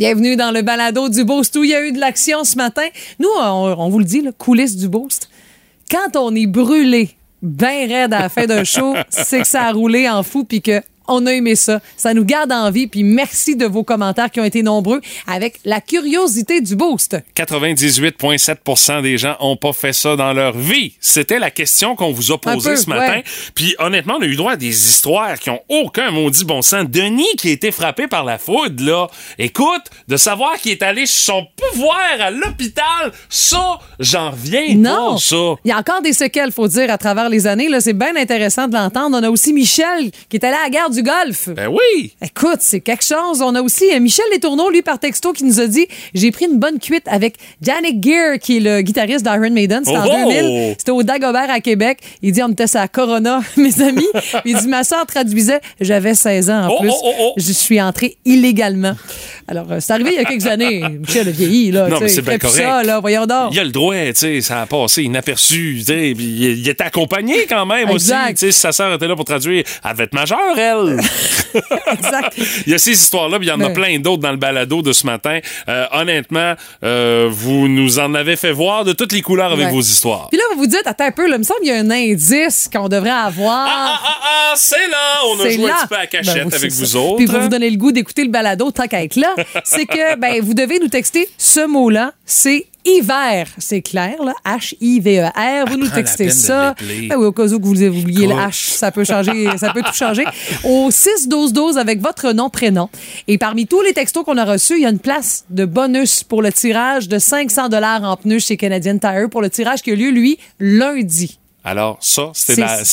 Bienvenue dans le balado du Boost où il y a eu de l'action ce matin? Nous, on, vous le dit, le coulisses du Boost. Quand on est brûlé, ben raide à la fin d'un show, c'est que ça a roulé en fou puis que on a aimé ça. Ça nous garde en vie. Puis merci de vos commentaires qui ont été nombreux avec la curiosité du boost. 98,7% des gens ont pas fait ça dans leur vie. C'était la question qu'on vous a posée peu, ce matin. ouais. Puis honnêtement, on a eu droit à des histoires qui ont aucun maudit bon sens. Denis qui a été frappé par la foudre, là. Écoute, de savoir qu'il est allé sur son pouvoir à l'hôpital, ça, j'en reviens Non. pas, ça. Il y a encore des séquelles, faut dire, à travers les années. Là, c'est bien intéressant de l'entendre. On a aussi Michel qui est allé à la guerre du golf. Ben oui. Écoute, c'est quelque chose. On a aussi euh, Michel Letourneau, lui, par texto, qui nous a dit J'ai pris une bonne cuite avec Janik Gear, qui est le guitariste d'Iron Maiden. C'était en Oh! 2000. C'était au Dagobert à Québec. Il dit On était à Corona, mes amis. Il dit Ma soeur traduisait J'avais 16 ans en Oh, plus. oh, oh. Je suis entré illégalement. Alors, euh, c'est arrivé il y a quelques années. Michel a vieilli, là. Non, mais c'est bien correct. ça, là. Voyons donc. Il a le droit, tu sais, ça a passé inaperçu, il, il était accompagné quand même Exact. aussi, tu sais, si sa sœur était là pour traduire, elle devait être majeure, elle. Exact. Il y a ces histoires-là, puis il y en a plein d'autres dans le balado de ce matin. Euh, honnêtement, euh, vous nous en avez fait voir de toutes les couleurs avec Ouais. vos histoires. Puis là, vous vous dites Attends un peu, là, il me semble qu'il y a un indice qu'on devrait avoir. Ah, ah, ah, c'est là! On a joué là. un petit peu à cachette Ben oui, avec vous ça. autres. Puis pour vous donner le goût d'écouter le balado, tant qu'à être là, c'est que ben, vous devez nous texter ce mot-là. C'est hiver. C'est clair, là. H-I-V-E-R. Vous nous la textez ça. Ben oui, au cas où que vous oubliez le. H, ça peut changer, ça peut tout changer. Au 6-12-12 avec votre nom, prénom. Et parmi tous les textos qu'on a reçus, il y a une place de bonus pour le tirage de 500 en pneus chez Canadian Tire pour le tirage qui a lieu, lui, lundi. Alors, ça, C'est- la-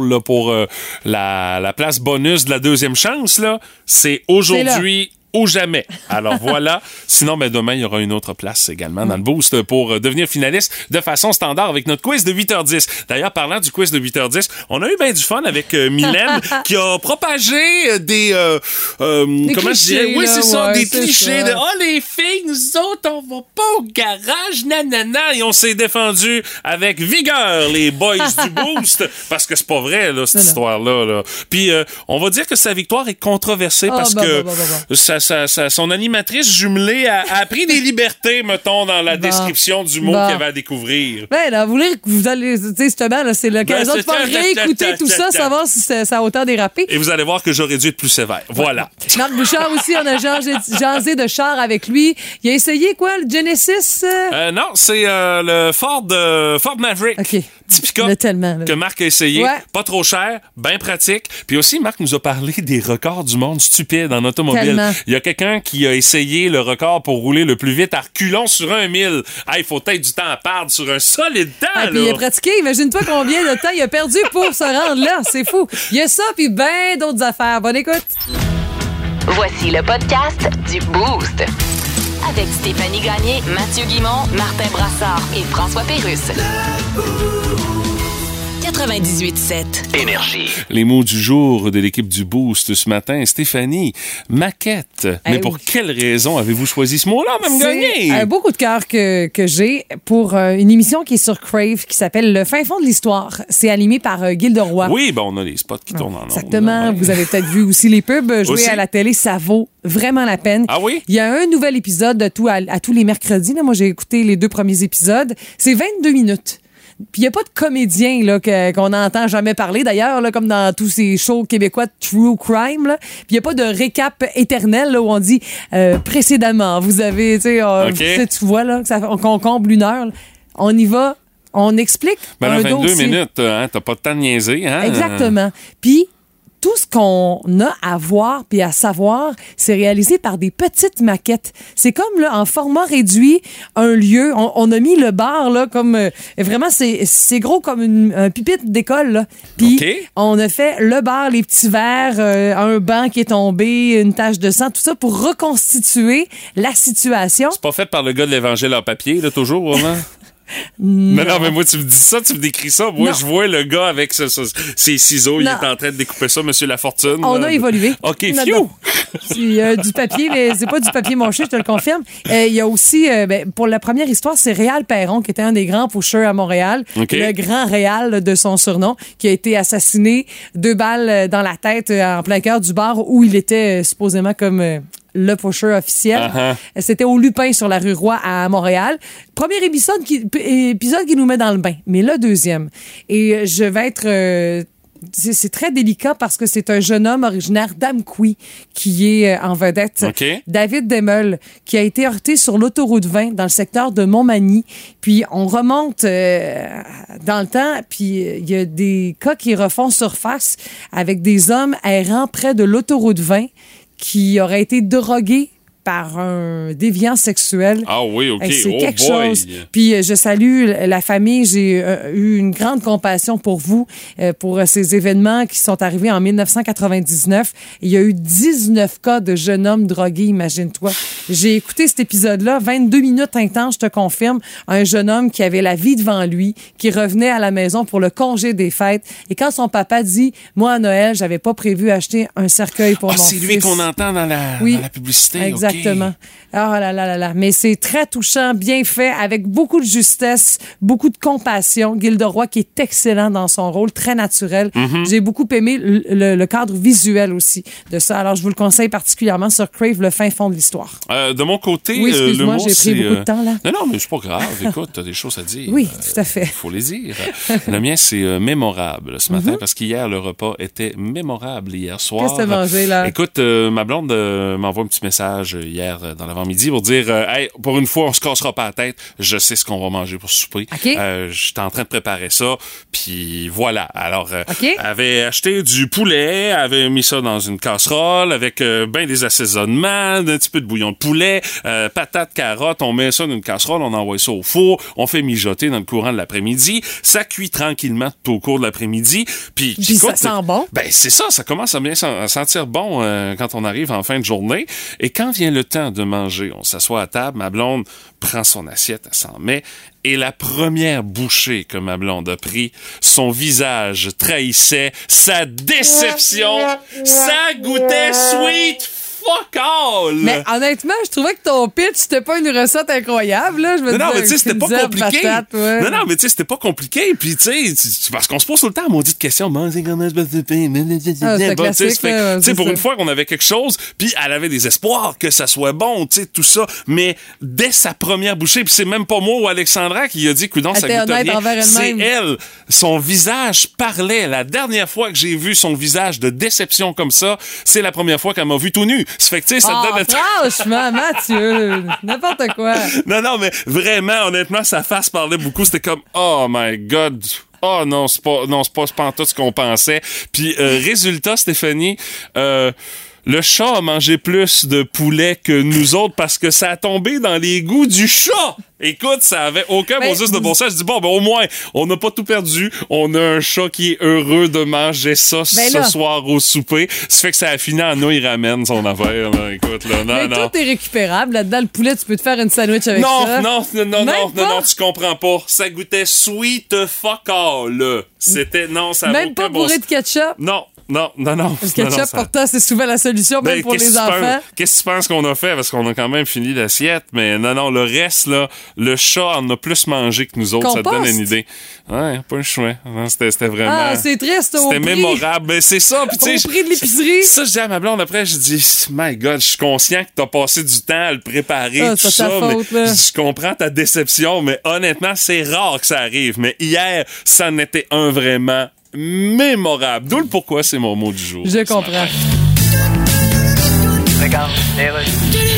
là, pour euh, la, la place bonus de la deuxième chance. là. C'est aujourd'hui ou jamais. Alors voilà. Sinon, ben, demain, il y aura une autre place également dans le boost pour euh, devenir finaliste de façon standard avec notre quiz de 8h10. D'ailleurs, parlant du quiz de 8h10, on a eu bien du fun avec euh, Mylène qui a propagé euh, des... euh, euh, comment je dirais? Oui, c'est ça, ouais, des clichés ça. de « Oh, les filles, nous autres, on va pas au garage, nanana! » Et on s'est défendu avec vigueur, les boys du boost, parce que c'est pas vrai, là, cette histoire-là. Là. Puis, euh, on va dire que sa victoire est controversée Ah, parce bah, que bah, bah, bah, sa- sa- sa- son animatrice jumelée a, a pris des libertés, mettons, dans la Bon. description du mot Bon. qu'il y avait à découvrir. Ben, là, vous voulez que vous allez, justement, c'est l'occasion Ben, de faire réécouter tout ça, savoir si ça, a autant dérapé. Et vous allez voir que j'aurais dû être plus sévère. Voilà. Marc Bouchard aussi, on a jasé, de char avec lui. Il a essayé quoi, le Genesis? euh? Non, c'est euh, le Ford, euh, Ford Maverick. OK. Petit pick-up que Marc a essayé. Ouais. Pas trop cher, bien pratique. Puis aussi, Marc nous a parlé des records du monde stupides en automobile. Tellement. Il y a quelqu'un qui a essayé le record pour rouler le plus vite à reculons sur un mille. Ah, il faut peut-être du temps à perdre sur un solide temps, Ah, là. puis il a pratiqué, imagine-toi combien de temps il a perdu pour se rendre là. C'est fou. Il y a ça, puis ben d'autres affaires. Bonne écoute. Voici le podcast du Boost. Avec Stéphanie Gagné, Mathieu Guimont, Martin Brassard et François Pérusse. 98.7. Énergie. Les mots du jour de l'équipe du Boost ce matin. Stéphanie, maquette. Mais Eh pour oui. quelle raison avez-vous choisi ce mot-là, même C'est gagné? un beau coup de cœur que, que j'ai pour euh, une émission qui est sur Crave qui s'appelle Le fin fond de l'histoire. C'est animé par euh, Gilles de Roy. Oui, ben on a les spots qui tournent en Exactement. ouais. Vous avez peut-être vu aussi les pubs jouer Aussi? à la télé. Ça vaut vraiment la peine. Ah oui? Il y a un nouvel épisode de tout à, à tous les mercredis. Là. Moi, j'ai écouté les deux premiers épisodes. C'est 22 minutes. Puis il n'y a pas de comédien là, que- qu'on n'entend jamais parler, d'ailleurs, là, comme dans tous ces shows québécois de true crime. là. Puis il n'y a pas de récap éternel là, où on dit euh, précédemment, vous avez, tu sais, euh, tu vois là, qu'on comble une heure. là. On y va, on explique. Ben un 22 dossier. minutes, hein, t'as pas de temps de niaiser, hein? Exactement. Puis tout ce qu'on a à voir puis à savoir, c'est réalisé par des petites maquettes. C'est comme là en format réduit un lieu. On, on a mis le bar là comme euh, vraiment c'est c'est gros comme une, un pupitre d'école là. Puis on a fait le bar, les petits verres, euh, un banc qui est tombé, une tache de sang, tout ça pour reconstituer la situation. C'est pas fait par le gars de l'Évangile en papier, là, toujours, vraiment? non. non, mais moi, tu me dis ça, tu me décris ça. Moi, Non. je vois le gars avec ce- ce- ses ciseaux, il est en train de découper ça, Monsieur Lafortune. On a évolué. OK, Il y a du papier, mais c'est pas du papier mâché, je te le confirme. Euh, Il y a aussi, euh, ben, pour la première histoire, c'est Réal Perron, qui était un des grands pushers à Montréal. Le grand Réal de son surnom, qui a été assassiné deux balles euh, dans la tête euh, en plein cœur du bar où il était euh, supposément comme euh, le pusher officiel. Uh-huh. C'était au Lupin sur la rue Roy à Montréal. Premier épisode qui, épisode qui nous met dans le bain, mais le deuxième. Et je vais être... euh, c'est très délicat parce que c'est un jeune homme originaire d'Amqui qui est euh, en vedette. OK. David Demel, qui a été heurté sur l'autoroute 20 dans le secteur de Montmagny. Puis on remonte euh, dans le temps, puis il y a des cas qui refont surface avec des hommes errant près de l'autoroute 20 qui auraient été drogués par un déviant sexuel. Ah oui, OK. C'est oh quelque boy. chose. Puis euh, je salue la famille. J'ai euh, eu une grande compassion pour vous, euh, pour ces événements qui sont arrivés en 1999. Il y a eu 19 cas de jeunes hommes drogués, imagine-toi. J'ai écouté cet épisode-là, 22 minutes intenses, je te confirme. Un jeune homme qui avait la vie devant lui, qui revenait à la maison pour le congé des fêtes. Et quand son papa dit, moi à Noël, j'avais pas prévu acheter un cercueil pour Ah, mon c'est fils. lui qu'on entend dans la, Oui, dans la publicité. OK. Exactement. Ah là là là là. Mais c'est très touchant, bien fait, avec beaucoup de justesse, beaucoup de compassion. Gilderoy qui est excellent dans son rôle, très naturel. Mm-hmm. J'ai beaucoup aimé le, le- le cadre visuel aussi de ça. Alors je vous le conseille particulièrement sur Crave, le fin fond de l'histoire. Euh, de mon côté, Oui, euh, le excuse-moi, j'ai pris beaucoup de euh, temps, là. Non, non, mais c'est pas grave. Écoute, t'as des choses à dire. Oui, Euh, tout à fait. Il faut les dire. le mien, c'est euh, mémorable ce matin Mhm. parce qu'hier, le repas était mémorable hier soir. Qu'est-ce que t'as mangé, là? Écoute, ma blonde m'envoie un petit message hier euh, dans l'avant-midi pour dire euh, Hey, pour une fois, on se cassera pas la tête. Je sais ce qu'on va manger pour souper. OK. Euh, J'étais en train de préparer ça. Puis voilà. Alors, euh, OK. elle avait acheté du poulet, avait mis ça dans une casserole avec euh, ben des assaisonnements, un petit peu de bouillon de poulet, euh, patates, carottes. On met ça dans une casserole, on envoie ça au four, on fait mijoter dans le courant de l'après-midi. Ça cuit tranquillement tout au cours de l'après-midi. Puis, ça sent bon. ben c'est ça, ça commence à bien sentir bon euh, quand on arrive en fin de journée. Et quand vient le temps de manger, on s'assoit à table, ma blonde prend son assiette, elle s'en met. Et la première bouchée que ma blonde a pris, son visage trahissait sa déception. Ça goûtait sweet fuck all. Mais honnêtement, je trouvais que ton pitch, c'était pas une recette incroyable. Là. Je me Non, mais tu sais, c'était pas compliqué. patate, ouais. Non, non, mais tu sais, c'était pas compliqué. Puis, tu sais, parce qu'on se pose tout le temps à maudite question. Bon, c'est comment je peux te payer? Ah, c'est Bon, tu sais, pour une fois qu'on avait quelque chose, puis elle avait des espoirs que ça soit bon, tu sais, tout ça. Mais dès sa première bouchée, puis c'est même pas moi ou Alexandra qui a dit, coudon, ça goûte rien. C'est elle. Son visage parlait. La dernière fois que j'ai vu son visage de déception comme ça, c'est la première fois qu'elle m'a vu tout nu. Ça fait que, tu sais, ça Ah, te donne le franchement, Mathieu, n'importe quoi. non, non, mais vraiment, honnêtement, sa face parlait beaucoup. C'était comme, oh my God. Oh non, c'est pas, non, c'est pas, pas en tout ce qu'on pensait. Puis, euh, résultat, Stéphanie, euh, le chat a mangé plus de poulet que nous autres parce que ça a tombé dans les goûts du chat. Écoute, ça avait aucun Ben, bon sens de bon sens. Je dis, bon, ben, au moins, on n'a pas tout perdu. On a un chat qui est heureux de manger ça Ben ce soir au souper. Ça fait que ça a fini en nous, il ramène son affaire, là. Écoute, là. Non, Mais non. tout est récupérable. Là-dedans, le poulet, tu peux te faire une sandwich avec Non, ça. non, non, non, Même non, pas? non, non, tu comprends pas. Ça goûtait sweet fuck all. C'était, non, ça Même pas bon bourré de ketchup. Non, non, non, non. Le ketchup, non, ça- pourtant, c'est souvent la solution, même Ben, pour qu'est-ce les enfants. Qu'est-ce que tu penses qu'on a fait? Parce qu'on a quand même fini l'assiette. Mais non, non, le reste, là, le chat en a plus mangé que nous autres. Ça te donne une idée. Ouais, pas un chouet. Non, C'était vraiment... Ah, c'est triste, C'était mémorable. Ben, c'est ça. Puis, tu sais, Au prix de l'épicerie. Ça, je dis à ma blonde après, je dis, my God, je suis conscient que t'as passé du temps à le préparer, Ah, tout ça. mais je comprends ta déception, mais honnêtement, c'est rare que ça arrive. Mais hier, ça en était un vraiment mémorable. D'où le pourquoi c'est mon mot du jour. Je comprends. Regarde, les rues.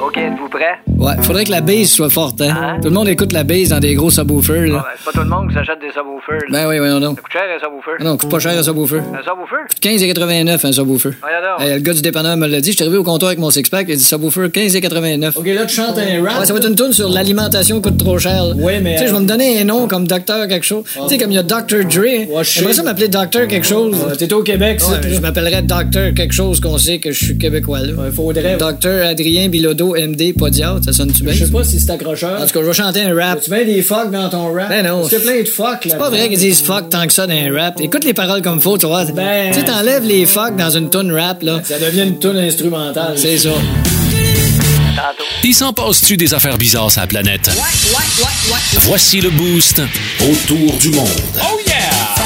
OK, êtes-vous prêts? Ouais, faudrait que la base soit forte, hein? Hein? Tout le monde écoute la base dans des gros subwoofers, là. ben, c'est pas tout le monde qui s'achète des subwoofers. là. Ben oui, voyons donc. Ça coûte cher, un subwoofer. Ah non, coûte pas cher un subwoofer. Un subwoofer? Coûte 15,89 un subwoofer. Voyons donc. Le gars du dépanneur me l'a dit, je suis arrivé au comptoir avec mon six-pack, il a dit subwoofer 15,89. OK, là, tu chantes un rap. Ouais, ça va être une tune sur l'alimentation coûte trop cher. Oui, mais. Tu sais, je vais me donner un nom comme docteur quelque chose. Tu sais, comme il y a Dr. Dre. J'aimerais ça m'appeler docteur quelque chose. T'es au Québec, ça. je m'appellerais docteur quelque chose qu'on sait que je suis québécois, là. faudrait. Docteur Adrien Bilodeau, MD, Podiatre, ça sonne-tu bien? Je sais pas si c'est accrocheur. En tout cas, je vais chanter un rap. Tu mets des fuck dans ton rap? Ben non. C'est plein de fuck, là. C'est pas vrai qu'ils disent fuck tant que ça dans un rap. Écoute les paroles comme faut, tu vois. Ben. Tu sais, t'enlèves les fuck dans une tune rap, là. Ça devient une tune instrumentale. C'est ça. Tantôt. Il s'en passe-tu des affaires bizarres sur la planète? Voici le boost autour du monde. Oh yeah!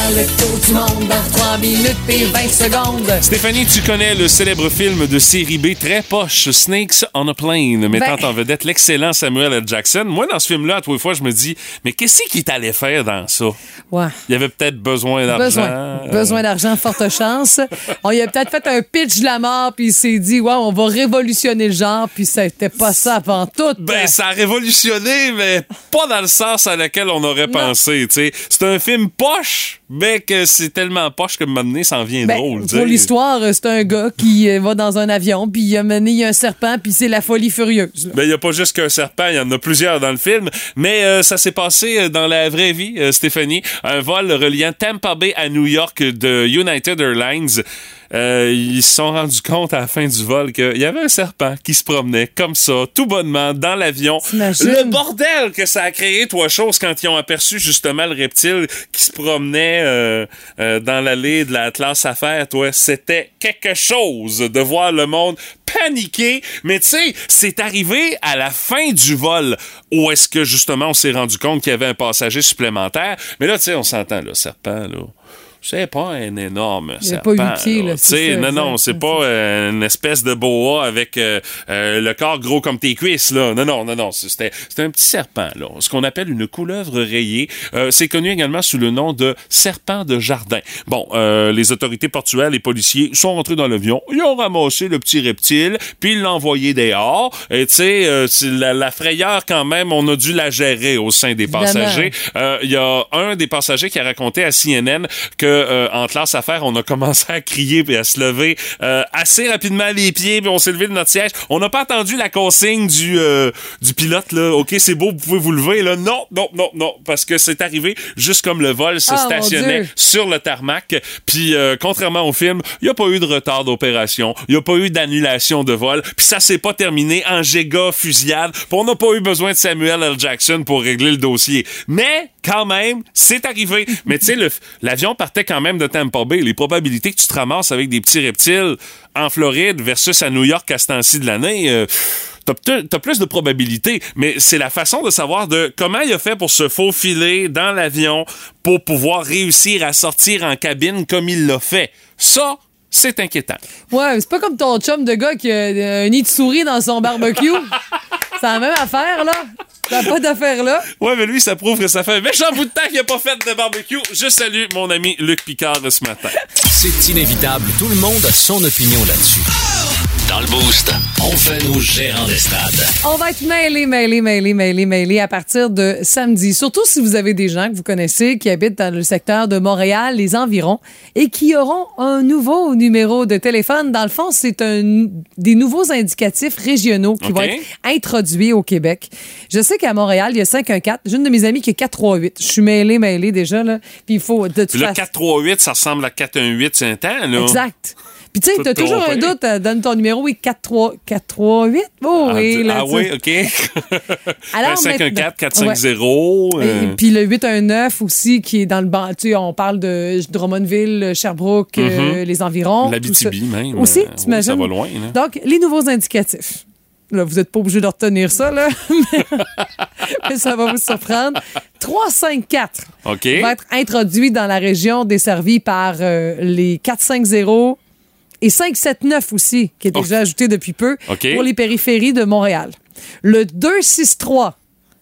Le tour du monde dans 3 minutes et 20 secondes. Stéphanie, tu connais le célèbre film de série B très poche, Snakes on a Plane, mettant Ben- en vedette l'excellent Samuel L. Jackson. Moi, dans ce film-là, à tous les fois, je me dis, mais qu'est-ce qu'il t'allait faire dans ça? Ouais. Il y avait peut-être besoin d'argent. Besoin. Besoin d'argent, forte chance. On y a peut-être fait un pitch de la mort, puis il s'est dit, ouais, on va révolutionner le genre, puis c'était pas ça avant tout. Ben, ça a révolutionné, mais pas dans le sens à lequel on aurait Non. pensé. C'est un film poche, mais que c'est tellement poche que maintenant, ça en vient Ben, drôle, pour l'histoire, euh, c'est un gars qui euh, va dans un avion, puis il a mené un serpent, puis c'est la folie furieuse. là. Ben, il n'y a pas juste qu'un serpent, il y en a plusieurs dans le film. Mais euh, ça s'est passé euh, dans la vraie vie, euh, Stéphanie. Un vol reliant Tampa Bay à New York de United Airlines. Euh, ils se sont rendus compte à la fin du vol qu'il y avait un serpent qui se promenait comme ça, tout bonnement, dans l'avion. Le bordel que ça a créé, toi, chose, quand ils ont aperçu justement le reptile qui se promenait euh, euh, dans l'allée de la classe affaires, toi, c'était quelque chose de voir le monde paniquer. Mais tu sais, c'est arrivé à la fin du vol où est-ce que justement on s'est rendu compte qu'il y avait un passager supplémentaire. Mais là, tu sais, on s'entend, le serpent, là. C'est pas un énorme Il serpent. pas pieds, là, c'est non, non, c'est pas euh, une espèce de boa avec euh, euh, le corps gros comme tes cuisses, là. Non, non, non, non. C'était c'était un petit serpent, là. Ce qu'on appelle une couleuvre rayée. Euh, c'est connu également sous le nom de serpent de jardin. Bon, euh, les autorités portuaires, les policiers sont rentrés dans l'avion. Ils ont ramassé le petit reptile, puis ils l'ont envoyé dehors. Et tu sais, euh, la, la frayeur, quand même, on a dû la gérer au sein des passagers. Euh, Il y a un des passagers qui a raconté à CNN que euh, en classe affaires, on a commencé à crier puis à se lever euh, assez rapidement les pieds, puis on s'est levé de notre siège. On n'a pas attendu la consigne du euh, du pilote là. OK, c'est beau, vous pouvez vous lever là. Non, non, non, non, parce que c'est arrivé juste comme le vol se Ah, mon stationnait sur le tarmac. Puis contrairement au film, il n'y a pas eu de retard d'opération, il n'y a pas eu d'annulation de vol, puis ça s'est pas terminé en giga fusillade. Puis on n'a pas eu besoin de Samuel L. Jackson pour régler le dossier. Mais quand même, c'est arrivé. Mais tu sais, l'avion partait quand même de Tampa Bay. Les probabilités que tu te ramasses avec des petits reptiles en Floride versus à New York à ce temps-ci de l'année. euh, T'as plus de probabilités, mais c'est la façon de savoir de comment il a fait pour se faufiler dans l'avion pour pouvoir réussir à sortir en cabine comme il l'a fait. Ça, c'est inquiétant. Ouais, c'est pas comme ton chum de gars qui a euh, un nid de souris dans son barbecue. c'est la même affaire, là. T'as pas d'affaire là. Ouais, mais lui, ça prouve que ça fait un méchant bout de temps qu'il a pas fait de barbecue. Je salue mon ami Luc Picard ce matin. C'est inévitable. Tout le monde a son opinion là-dessus. Dans le Boost, on fait nos gérants d'estrade. On va être mêlés, mêlés, mêlés, mêlés, mêlés à partir de samedi. Surtout si vous avez des gens que vous connaissez qui habitent dans le secteur de Montréal, les environs, et qui auront un nouveau numéro de téléphone. Dans le fond, c'est un des nouveaux indicatifs régionaux qui vont être introduits au Québec. Je sais qu'à Montréal, il y a 514. J'ai une de mes amies qui est 438. Je suis mêlée, mêlée déjà, là. Puis il faut, de toute Puis là, façon- 438, ça ressemble à 418, c'est un temps, là. Exact. Puis tu sais, t'as toujours un doute, euh, donne ton numéro, oui, 43, 438. Oh, Ah, oui, là, ah tu oui, OK. Alors, 514, maintenant- 450. Et euh, puis le 819 aussi, qui est dans le banc. Tu sais, on parle de Drummondville, Sherbrooke, euh, les environs. L'Abitibi même, Aussi, oui, t'imagines? ça va loin, là. Donc, les nouveaux indicatifs. Là, vous n'êtes pas obligé de retenir ça, là. mais, ça va vous surprendre. 354 OK. va être introduit dans la région desservie par euh, les 450 et 579 aussi, qui est déjà Oh. ajouté depuis peu OK. pour les périphéries de Montréal. Le 263,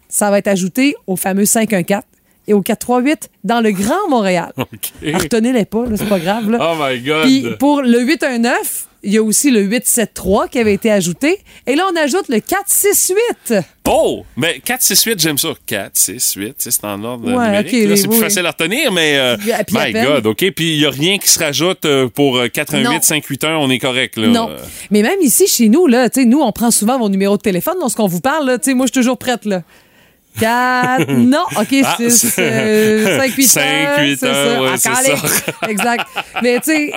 ça va être ajouté au fameux 514 et au 438 dans le Grand Montréal. Retenez-les pas, c'est pas grave. Là. Oh my God. Puis pour le 819, il y a aussi le 873 qui avait été ajouté. Et là, on ajoute le 468. Oh! Mais 4, 6, 8, j'aime ça. 4, 6, 8, tu sais, c'est en ordre Ouais, numérique. ok, là, c'est plus oui, facile à retenir, mais euh, my. God, OK. Puis il n'y a rien qui se rajoute euh, pour euh, 4, 1, Non. 8, 5, 8, 1, on est correct, là. Non. Mais même ici, chez nous, là, tu sais, nous, on prend souvent vos numéros de téléphone lorsqu'on vous parle. là. Tu sais, moi, je suis toujours prête. Là. 4, non, OK, Ah, 6, c'est- 5, 8 Cinq, huit, c'est un, ça. ouais, Ah, c'est ça. exact. Mais tu sais,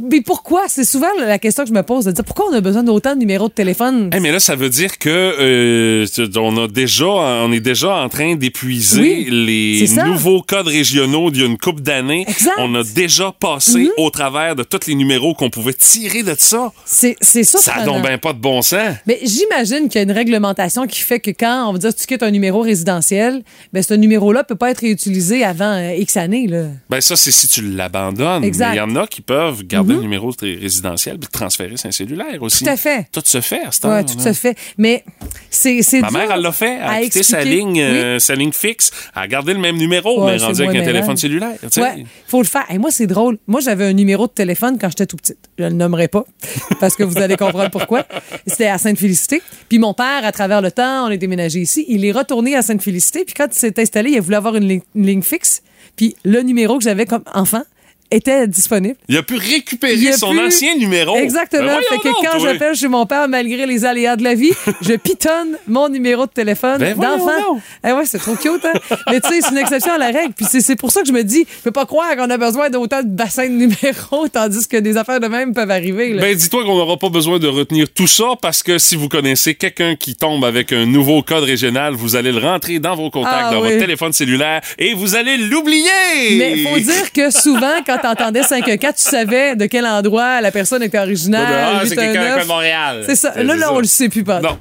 Mais pourquoi? C'est souvent la question que je me pose, de dire pourquoi on a besoin d'autant de numéros de téléphone? Eh, mais là, ça veut dire que euh, on a déjà, on est déjà en train d'épuiser Oui, les ça. nouveaux codes régionaux d'il y a une couple d'années. On a déjà passé Mhm. au travers de tous les numéros qu'on pouvait tirer de ça. C'est Ça surprenant. n'a ben pas de bon sens. Mais j'imagine qu'il y a une réglementation qui fait que quand on va dire tu quittes un numéro résidentiel, ben ce numéro-là peut pas être réutilisé avant euh, X années. Là. Ben ça, c'est si tu l'abandonnes. Il y en a qui peuvent garder le numéro ré- résidentiel et transférer sur un cellulaire aussi. Tout à fait. Tout se fait à cette Ouais, heure, tout se fait. Mais c'est Ma mère, elle l'a fait. Elle a quitté sa ligne, euh, sa ligne fixe. Elle a gardé le même numéro, Ouais, mais rendu avec un téléphone cellulaire. sais. Ouais, faut le faire. Et moi, c'est drôle. Moi, j'avais un numéro de téléphone quand j'étais tout petite. Je le nommerai pas parce que vous allez comprendre pourquoi. C'était à Sainte-Félicité. Puis mon père, à travers le temps, on est déménagé ici. Il est retourné à Sainte-Félicité. Puis quand il s'est installé, il a voulu avoir une ligne, une ligne fixe. Puis le numéro que j'avais comme enfant était disponible. Il a pu récupérer Il a son pu- ancien numéro. Exactement. Ben fait que quand j'appelle chez mon père, malgré les aléas de la vie, je pitonne mon numéro de téléphone Ben d'enfant. Eh ouais, c'est trop cute, hein? Mais tu sais, c'est une exception à la règle. Puis c'est- pour ça que je me dis, je peux pas croire qu'on a besoin d'autant de bassins de numéros, tandis que des affaires de même peuvent arriver. Là. Ben, dis-toi qu'on n'aura pas besoin de retenir tout ça parce que si vous connaissez quelqu'un qui tombe avec un nouveau code régional, vous allez le rentrer dans vos contacts, Ah dans oui. votre téléphone cellulaire et vous allez l'oublier. Mais faut dire que souvent, quand t'entendais 514, tu savais de quel endroit la personne était originaire. Ah, c'est quelqu'un 819. de Montréal. C'est ça. C'est Là, là, ça. on le sait plus pas. Non.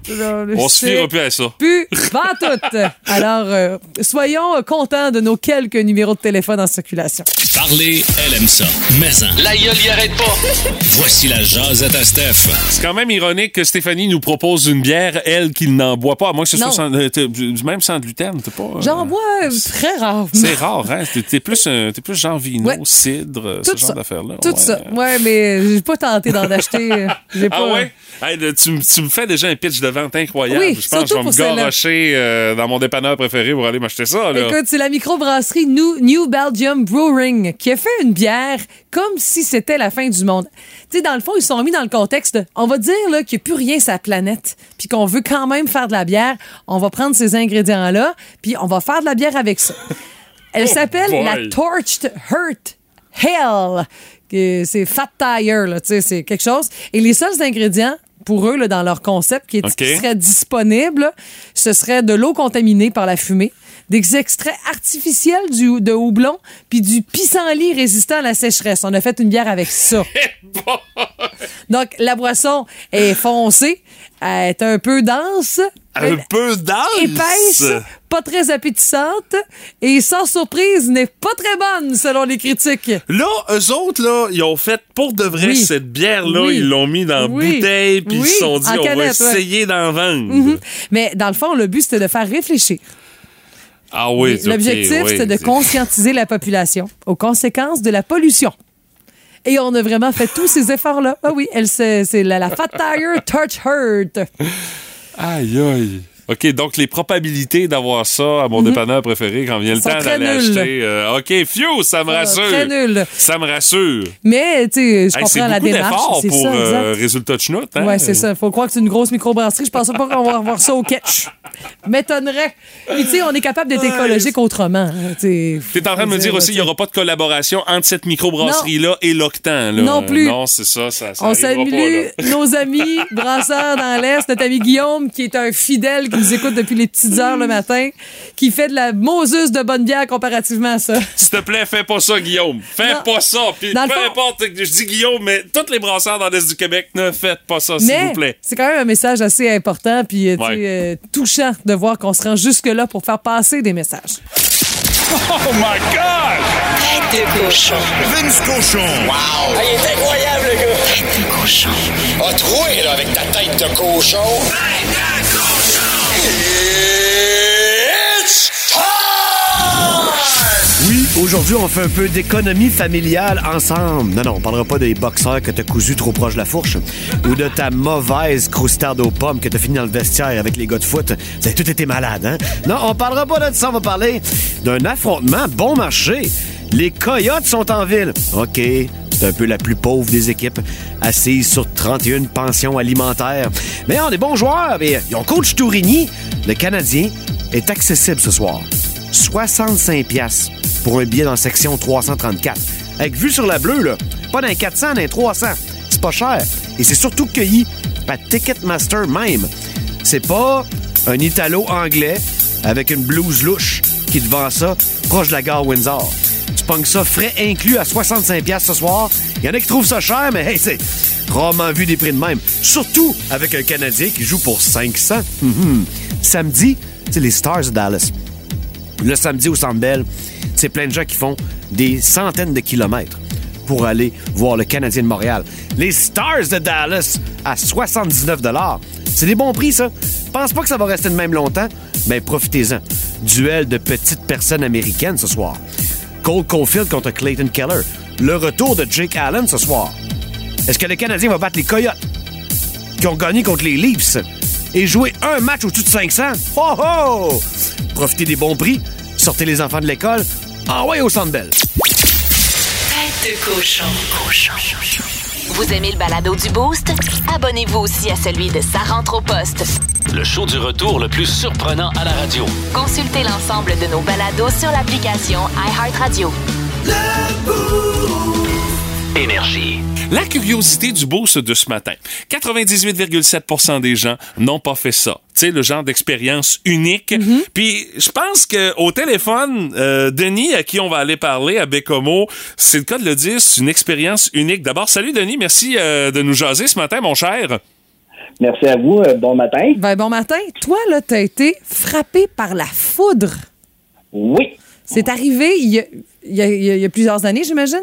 On se fiera plus à ça. Plus pas tout. Alors, euh, soyons euh, contents de nos quelques numéros de téléphone en circulation. Parler, elle aime ça. Mais en, La gueule y arrête pas. voici la jasette à Steph. C'est quand même ironique que Stéphanie nous propose une bière, elle, qui n'en boit pas, à moins que ce Non. soit sans- euh, t'es- même sans gluten. T'es pas. euh, J'en bois euh, très rarement. C'est rare, hein? T'es- plus, t'es plus genre vino, Ouais. Cidre, euh, ce Tout genre ça. d'affaires-là. Tout ouais. ça. Ouais, mais j'ai pas tenté d'en acheter. J'ai pas. Ah ouais? Hey, là, tu, tu me fais déjà un pitch de vente incroyable. Oui, je pense que je vais me garocher euh, dans mon dépanneur préféré pour aller m'acheter ça. Là. Écoute, c'est la microbrasserie New, New Belgium Brewing qui a fait une bière comme si c'était la fin du monde. Tu sais, dans le fond, ils se sont mis dans le contexte de, on va dire là, qu'il n'y a plus rien sur la planète, puis qu'on veut quand même faire de la bière. On va prendre ces ingrédients-là, puis on va faire de la bière avec ça. Elle s'appelle boy. la Torched Hurt Hell. que C'est Fat Tire, là, tu sais, c'est quelque chose. Et les seuls ingrédients pour eux, là, dans leur concept, qui, est, OK. qui serait disponible, ce serait de l'eau contaminée par la fumée, des extraits artificiels du, de houblon, puis du pissenlit résistant à la sécheresse. On a fait une bière avec ça. Donc, la boisson est foncée, elle est un peu dense, un peu d'âge. épaisse, pas très appétissante, et sans surprise, n'est pas très bonne, selon les critiques. Là, eux autres, là, ils ont fait pour de vrai Oui. cette bière-là. Oui. Ils l'ont mis dans la Oui. bouteille, puis ils se sont dit, en on va ouais. essayer d'en vendre. Mhm. Mais dans le fond, le but, c'était de faire réfléchir. Ah oui, c'est L'objectif, oui. c'était de conscientiser la population aux conséquences de la pollution. Et on a vraiment fait tous ces efforts-là. Ah oui, elle, c'est c'est la, la Fat Tire Touch Hurt. Aïe, aïe. OK, donc les probabilités d'avoir ça à mon dépanneur préféré quand vient le Mhm. Temps d'aller acheter. euh, OK, phew, ça me rassure. très nul. Ça me rassure. Mais, tu sais, je Hey, comprends la démarche. C'est pour ça, euh, résultat de chenoute. Hein? Ouais, c'est ça. Faut croire que c'est une grosse microbrasserie. Je pense pas qu'on va avoir ça au catch. M'étonnerait. Puis, tu sais, on est capable d'être écologique autrement. hein, Tu T'es en train de me dire aussi, il n'y aura pas de collaboration entre cette microbrasserie-là et l'Octan. Non plus. Non, c'est ça, ça, ça On salue nos amis brasseurs dans l'Est, notre ami Guillaume, qui est un fidèle qui nous écoute depuis les petites heures le matin, qui fait de la Moses de bonne bière comparativement à ça. S'il te plaît, fais pas ça, Guillaume. Fais Non. pas ça. Puis peu fond- importe, je dis Guillaume, mais tous les brasseurs dans l'Est du Québec, ne faites pas ça, s'il vous plaît. c'est quand même un message assez important puis euh, Ouais. euh, touchant de voir qu'on se rend jusque-là pour faire passer des messages. Oh my God! Tête de cochon. Vince Cochon. Wow! Ah, il est incroyable, le gars. Tête de cochon. A troué, là, avec ta tête de cochon. Tête aujourd'hui, on fait un peu d'économie familiale ensemble. Non, non, on parlera pas des boxeurs que t'as cousu trop proche de la fourche ou de ta mauvaise croustarde aux pommes que t'as fini dans le vestiaire avec les gars de foot. Ça tout été malade, hein? Non, on parlera pas de ça, on va parler d'un affrontement bon marché. Les Coyotes sont en ville. OK, c'est un peu la plus pauvre des équipes, assise sur 31 pensions alimentaires. Mais on est bons joueurs, et ils ont coach Tourigny. Le Canadien est accessible ce soir. 65 pièces pour un billet dans section 334. Avec vue sur la bleue, là, pas les 400, dans les 300. C'est pas cher. Et c'est surtout cueilli par Ticketmaster même. C'est pas un Italo-anglais avec une blouse louche qui te vend ça proche de la gare Windsor. Tu pognes ça frais inclus à 65$ ce soir. Il y en a qui trouvent ça cher, mais hey, c'est rarement vu des prix de même. Surtout avec un Canadien qui joue pour 500. Mhm. Samedi, c'est les Stars de Dallas. Le samedi au Centre c'est plein de gens qui font des centaines de kilomètres pour aller voir le Canadien de Montréal. Les Stars de Dallas à 79 C'est des bons prix, ça. Pense pas que ça va rester de même longtemps, mais profitez-en. Duel de petites personnes américaines ce soir. Cole Caulfield contre Clayton Keller. Le retour de Jake Allen ce soir. Est-ce que le Canadien va battre les Coyotes qui ont gagné contre les Leafs et jouer un match au-dessus de 500? Oh oh! Profitez des bons prix, sortez les enfants de l'école, envoyez au Centre Bell. Tête de cochon. Vous aimez le balado du Boost? Abonnez-vous aussi à celui de Sa rentre au poste. Le show du retour le plus surprenant à la radio. Consultez l'ensemble de nos balados sur l'application iHeartRadio. Énergie. La curiosité du boost de ce matin. 98,7 des gens n'ont pas fait ça. Tu sais, le genre d'expérience unique. Puis je pense que au téléphone, euh, Denis, à qui on va aller parler, à Bécomo, c'est le cas de le dire, c'est une expérience unique. D'abord, salut Denis, merci euh, de nous jaser ce matin, mon cher. Merci à vous. euh, bon matin. Ben, bon matin. Toi, là, t'as été frappé par la foudre. Oui. C'est arrivé il y, a, il y a- il y a- il y a plusieurs années, j'imagine?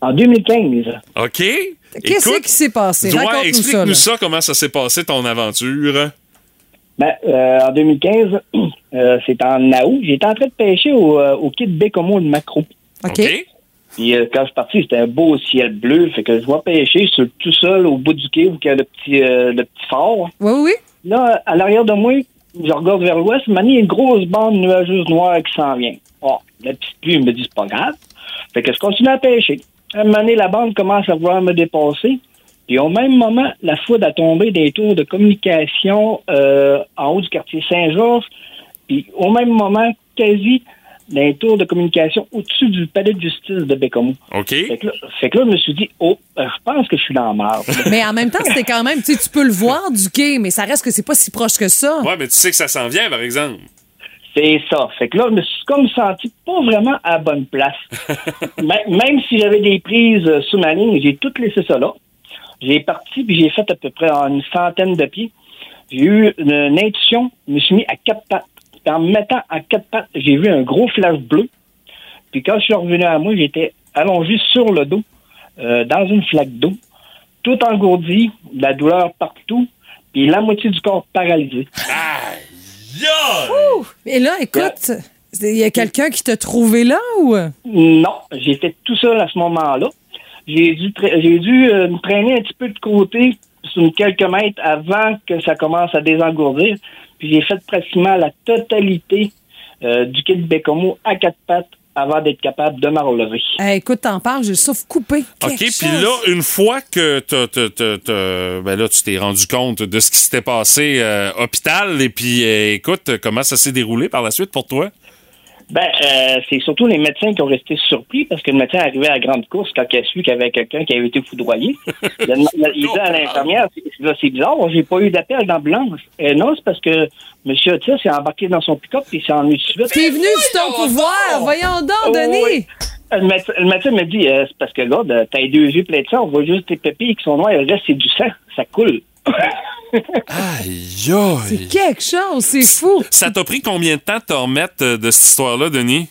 En 2015, OK? Qu'est-ce qui s'est passé? dois- ça. explique-nous là. ça, comment ça s'est passé, ton aventure. ben, euh, en 2015, euh, c'est en août, j'étais en train de pêcher au, euh, au de Bécomo de Macro. OK. Puis euh, quand je suis parti, c'était un beau ciel bleu. Fait que je vois pêcher sur, tout seul au bout du quai où il y a le petit, euh, le petit fort. Oui, oui. Là, à l'arrière de moi, je regarde vers l'ouest, maintenant, il y a une grosse bande nuageuse noire qui s'en vient. Oh, la petite pluie me dit, c'est pas grave. Fait que je continue à pêcher. À un moment donné, la bande commence à vouloir me dépasser. Puis au même moment, la foudre a tombé des tours de communication euh, en haut du quartier Saint-Georges. Puis au même moment, quasi des tours de communication au-dessus du palais de justice de Bécomo. OK. Fait que, là, fait que là, je me suis dit, oh, euh, je pense que je suis dans la marde. Mais en même temps, c'était quand même, tu sais, tu peux le voir du quai, mais ça reste que c'est pas si proche que ça. Ouais, mais tu sais que ça s'en vient, par exemple. C'est ça. Fait que là, je me suis comme senti pas vraiment à la bonne place. Même- si j'avais des prises euh, sous ma ligne, j'ai tout laissé ça là. J'ai parti, puis j'ai fait à peu près en une centaine de pieds. J'ai eu une, une intuition, je me suis mis à quatre pattes. Puis en me mettant à quatre pattes, j'ai vu un gros flash bleu. Puis quand je suis revenu à moi, j'étais allongé sur le dos, euh, dans une flaque d'eau, tout engourdi, de la douleur partout, puis la moitié du corps paralysé. Ouh! Et là, écoute, il y a quelqu'un qui t'a trouvé là ou? Non, j'ai fait tout seul à ce moment-là. J'ai dû, j'ai dû euh, me traîner un petit peu de côté sur quelques mètres avant que ça commence à désengourdir. Puis j'ai fait pratiquement la totalité euh, du quai de Bécomo à quatre pattes avant d'être capable de me relever. Eh, écoute, t'en parles, j'ai le souffle coupé. OK, puis là, une fois que t'as- t'as- t'as- t'as- ben là, tu t'es rendu compte de ce qui s'était passé euh, hôpital, et puis euh, écoute, comment ça s'est déroulé par la suite pour toi? Ben, euh, c'est surtout les médecins qui ont resté surpris parce que le médecin arrivait à la grande course quand il a su qu'il y avait quelqu'un qui avait été foudroyé. il dit à l'infirmière, c'est- bizarre, j'ai pas eu d'appel d'ambulance. Et non, c'est parce que M. Otis s'est embarqué dans son pick-up et s'est ennuyé tout de suite. T'es venu sur ton pouvoir, voyons donc, Oh, Denis. oui. Le médecin, le médecin me dit, euh, c'est parce que là, de- t'as les deux yeux pleins de sang, on voit juste tes pépilles qui sont noires, le reste c'est du sang, ça coule. Aïe, aïe. C'est quelque chose, c'est fou. Ça t'a pris combien de temps de te remettre euh, de cette histoire-là, Denis?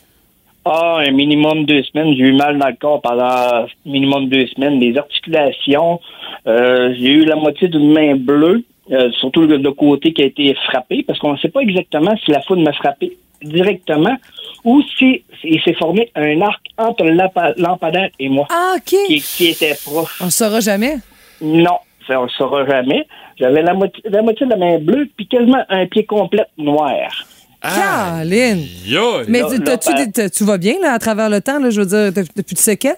Ah, un minimum deux semaines. J'ai eu mal dans le corps pendant minimum deux semaines. Les articulations, euh, j'ai eu la moitié d'une main bleue, euh, surtout le, le côté qui a été frappé, parce qu'on ne sait pas exactement si la foudre m'a frappé directement ou si il s'est formé un arc entre le lampa- lampadaire et moi, Ah, OK. qui, qui était proche. On le saura jamais. Non, ça on ne saura jamais. J'avais la moitié, la moitié de la main bleue, puis quasiment un pied complet noir. Caroline. Aïe, aïe. Mais Là, tu- là, t'as-tu ben- des- tu vas bien, là, à travers le temps, là, je veux dire, plus de séquelles?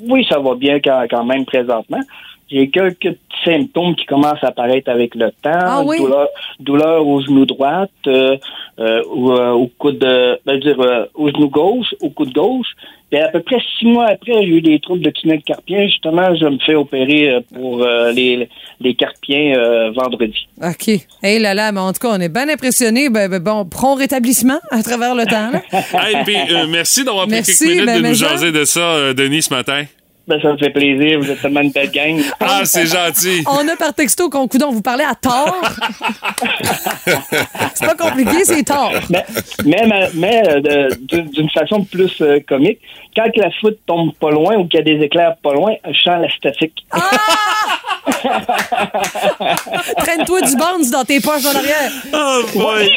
Oui, ça va bien quand, quand même présentement. J'ai quelques petits symptômes qui commencent à apparaître avec le temps. Ah oui? Douleur, douleur au genou droit, euh, euh, ou, euh, au coude, ben, je veux dire, euh, au genou gauche, au coude gauche. Puis à peu près six mois après, j'ai eu des troubles de tunnel carpien. Justement, je me fais opérer euh, pour euh, les, les carpiens euh, vendredi. OK. Hé là là, mais en tout cas, on est bien impressionnés. Ben, ben, bon, prompt rétablissement à travers le temps. là. Hey, puis, euh, merci d'avoir pris quelques minutes ben, de mais nous ça- jaser de ça, euh, Denis, ce matin. Ben, ça me fait plaisir. Vous êtes tellement une belle gang. Ah, c'est gentil. On a par texto qu'on coudon, vous parlez à tort? c'est pas compliqué, c'est tort. Mais, mais, mais, mais, euh, d'une façon plus euh, comique, quand que la foudre tombe pas loin ou qu'il y a des éclairs pas loin, je sens la statique. Traîne-toi du bounce dans tes poches en arrière. Oh boy.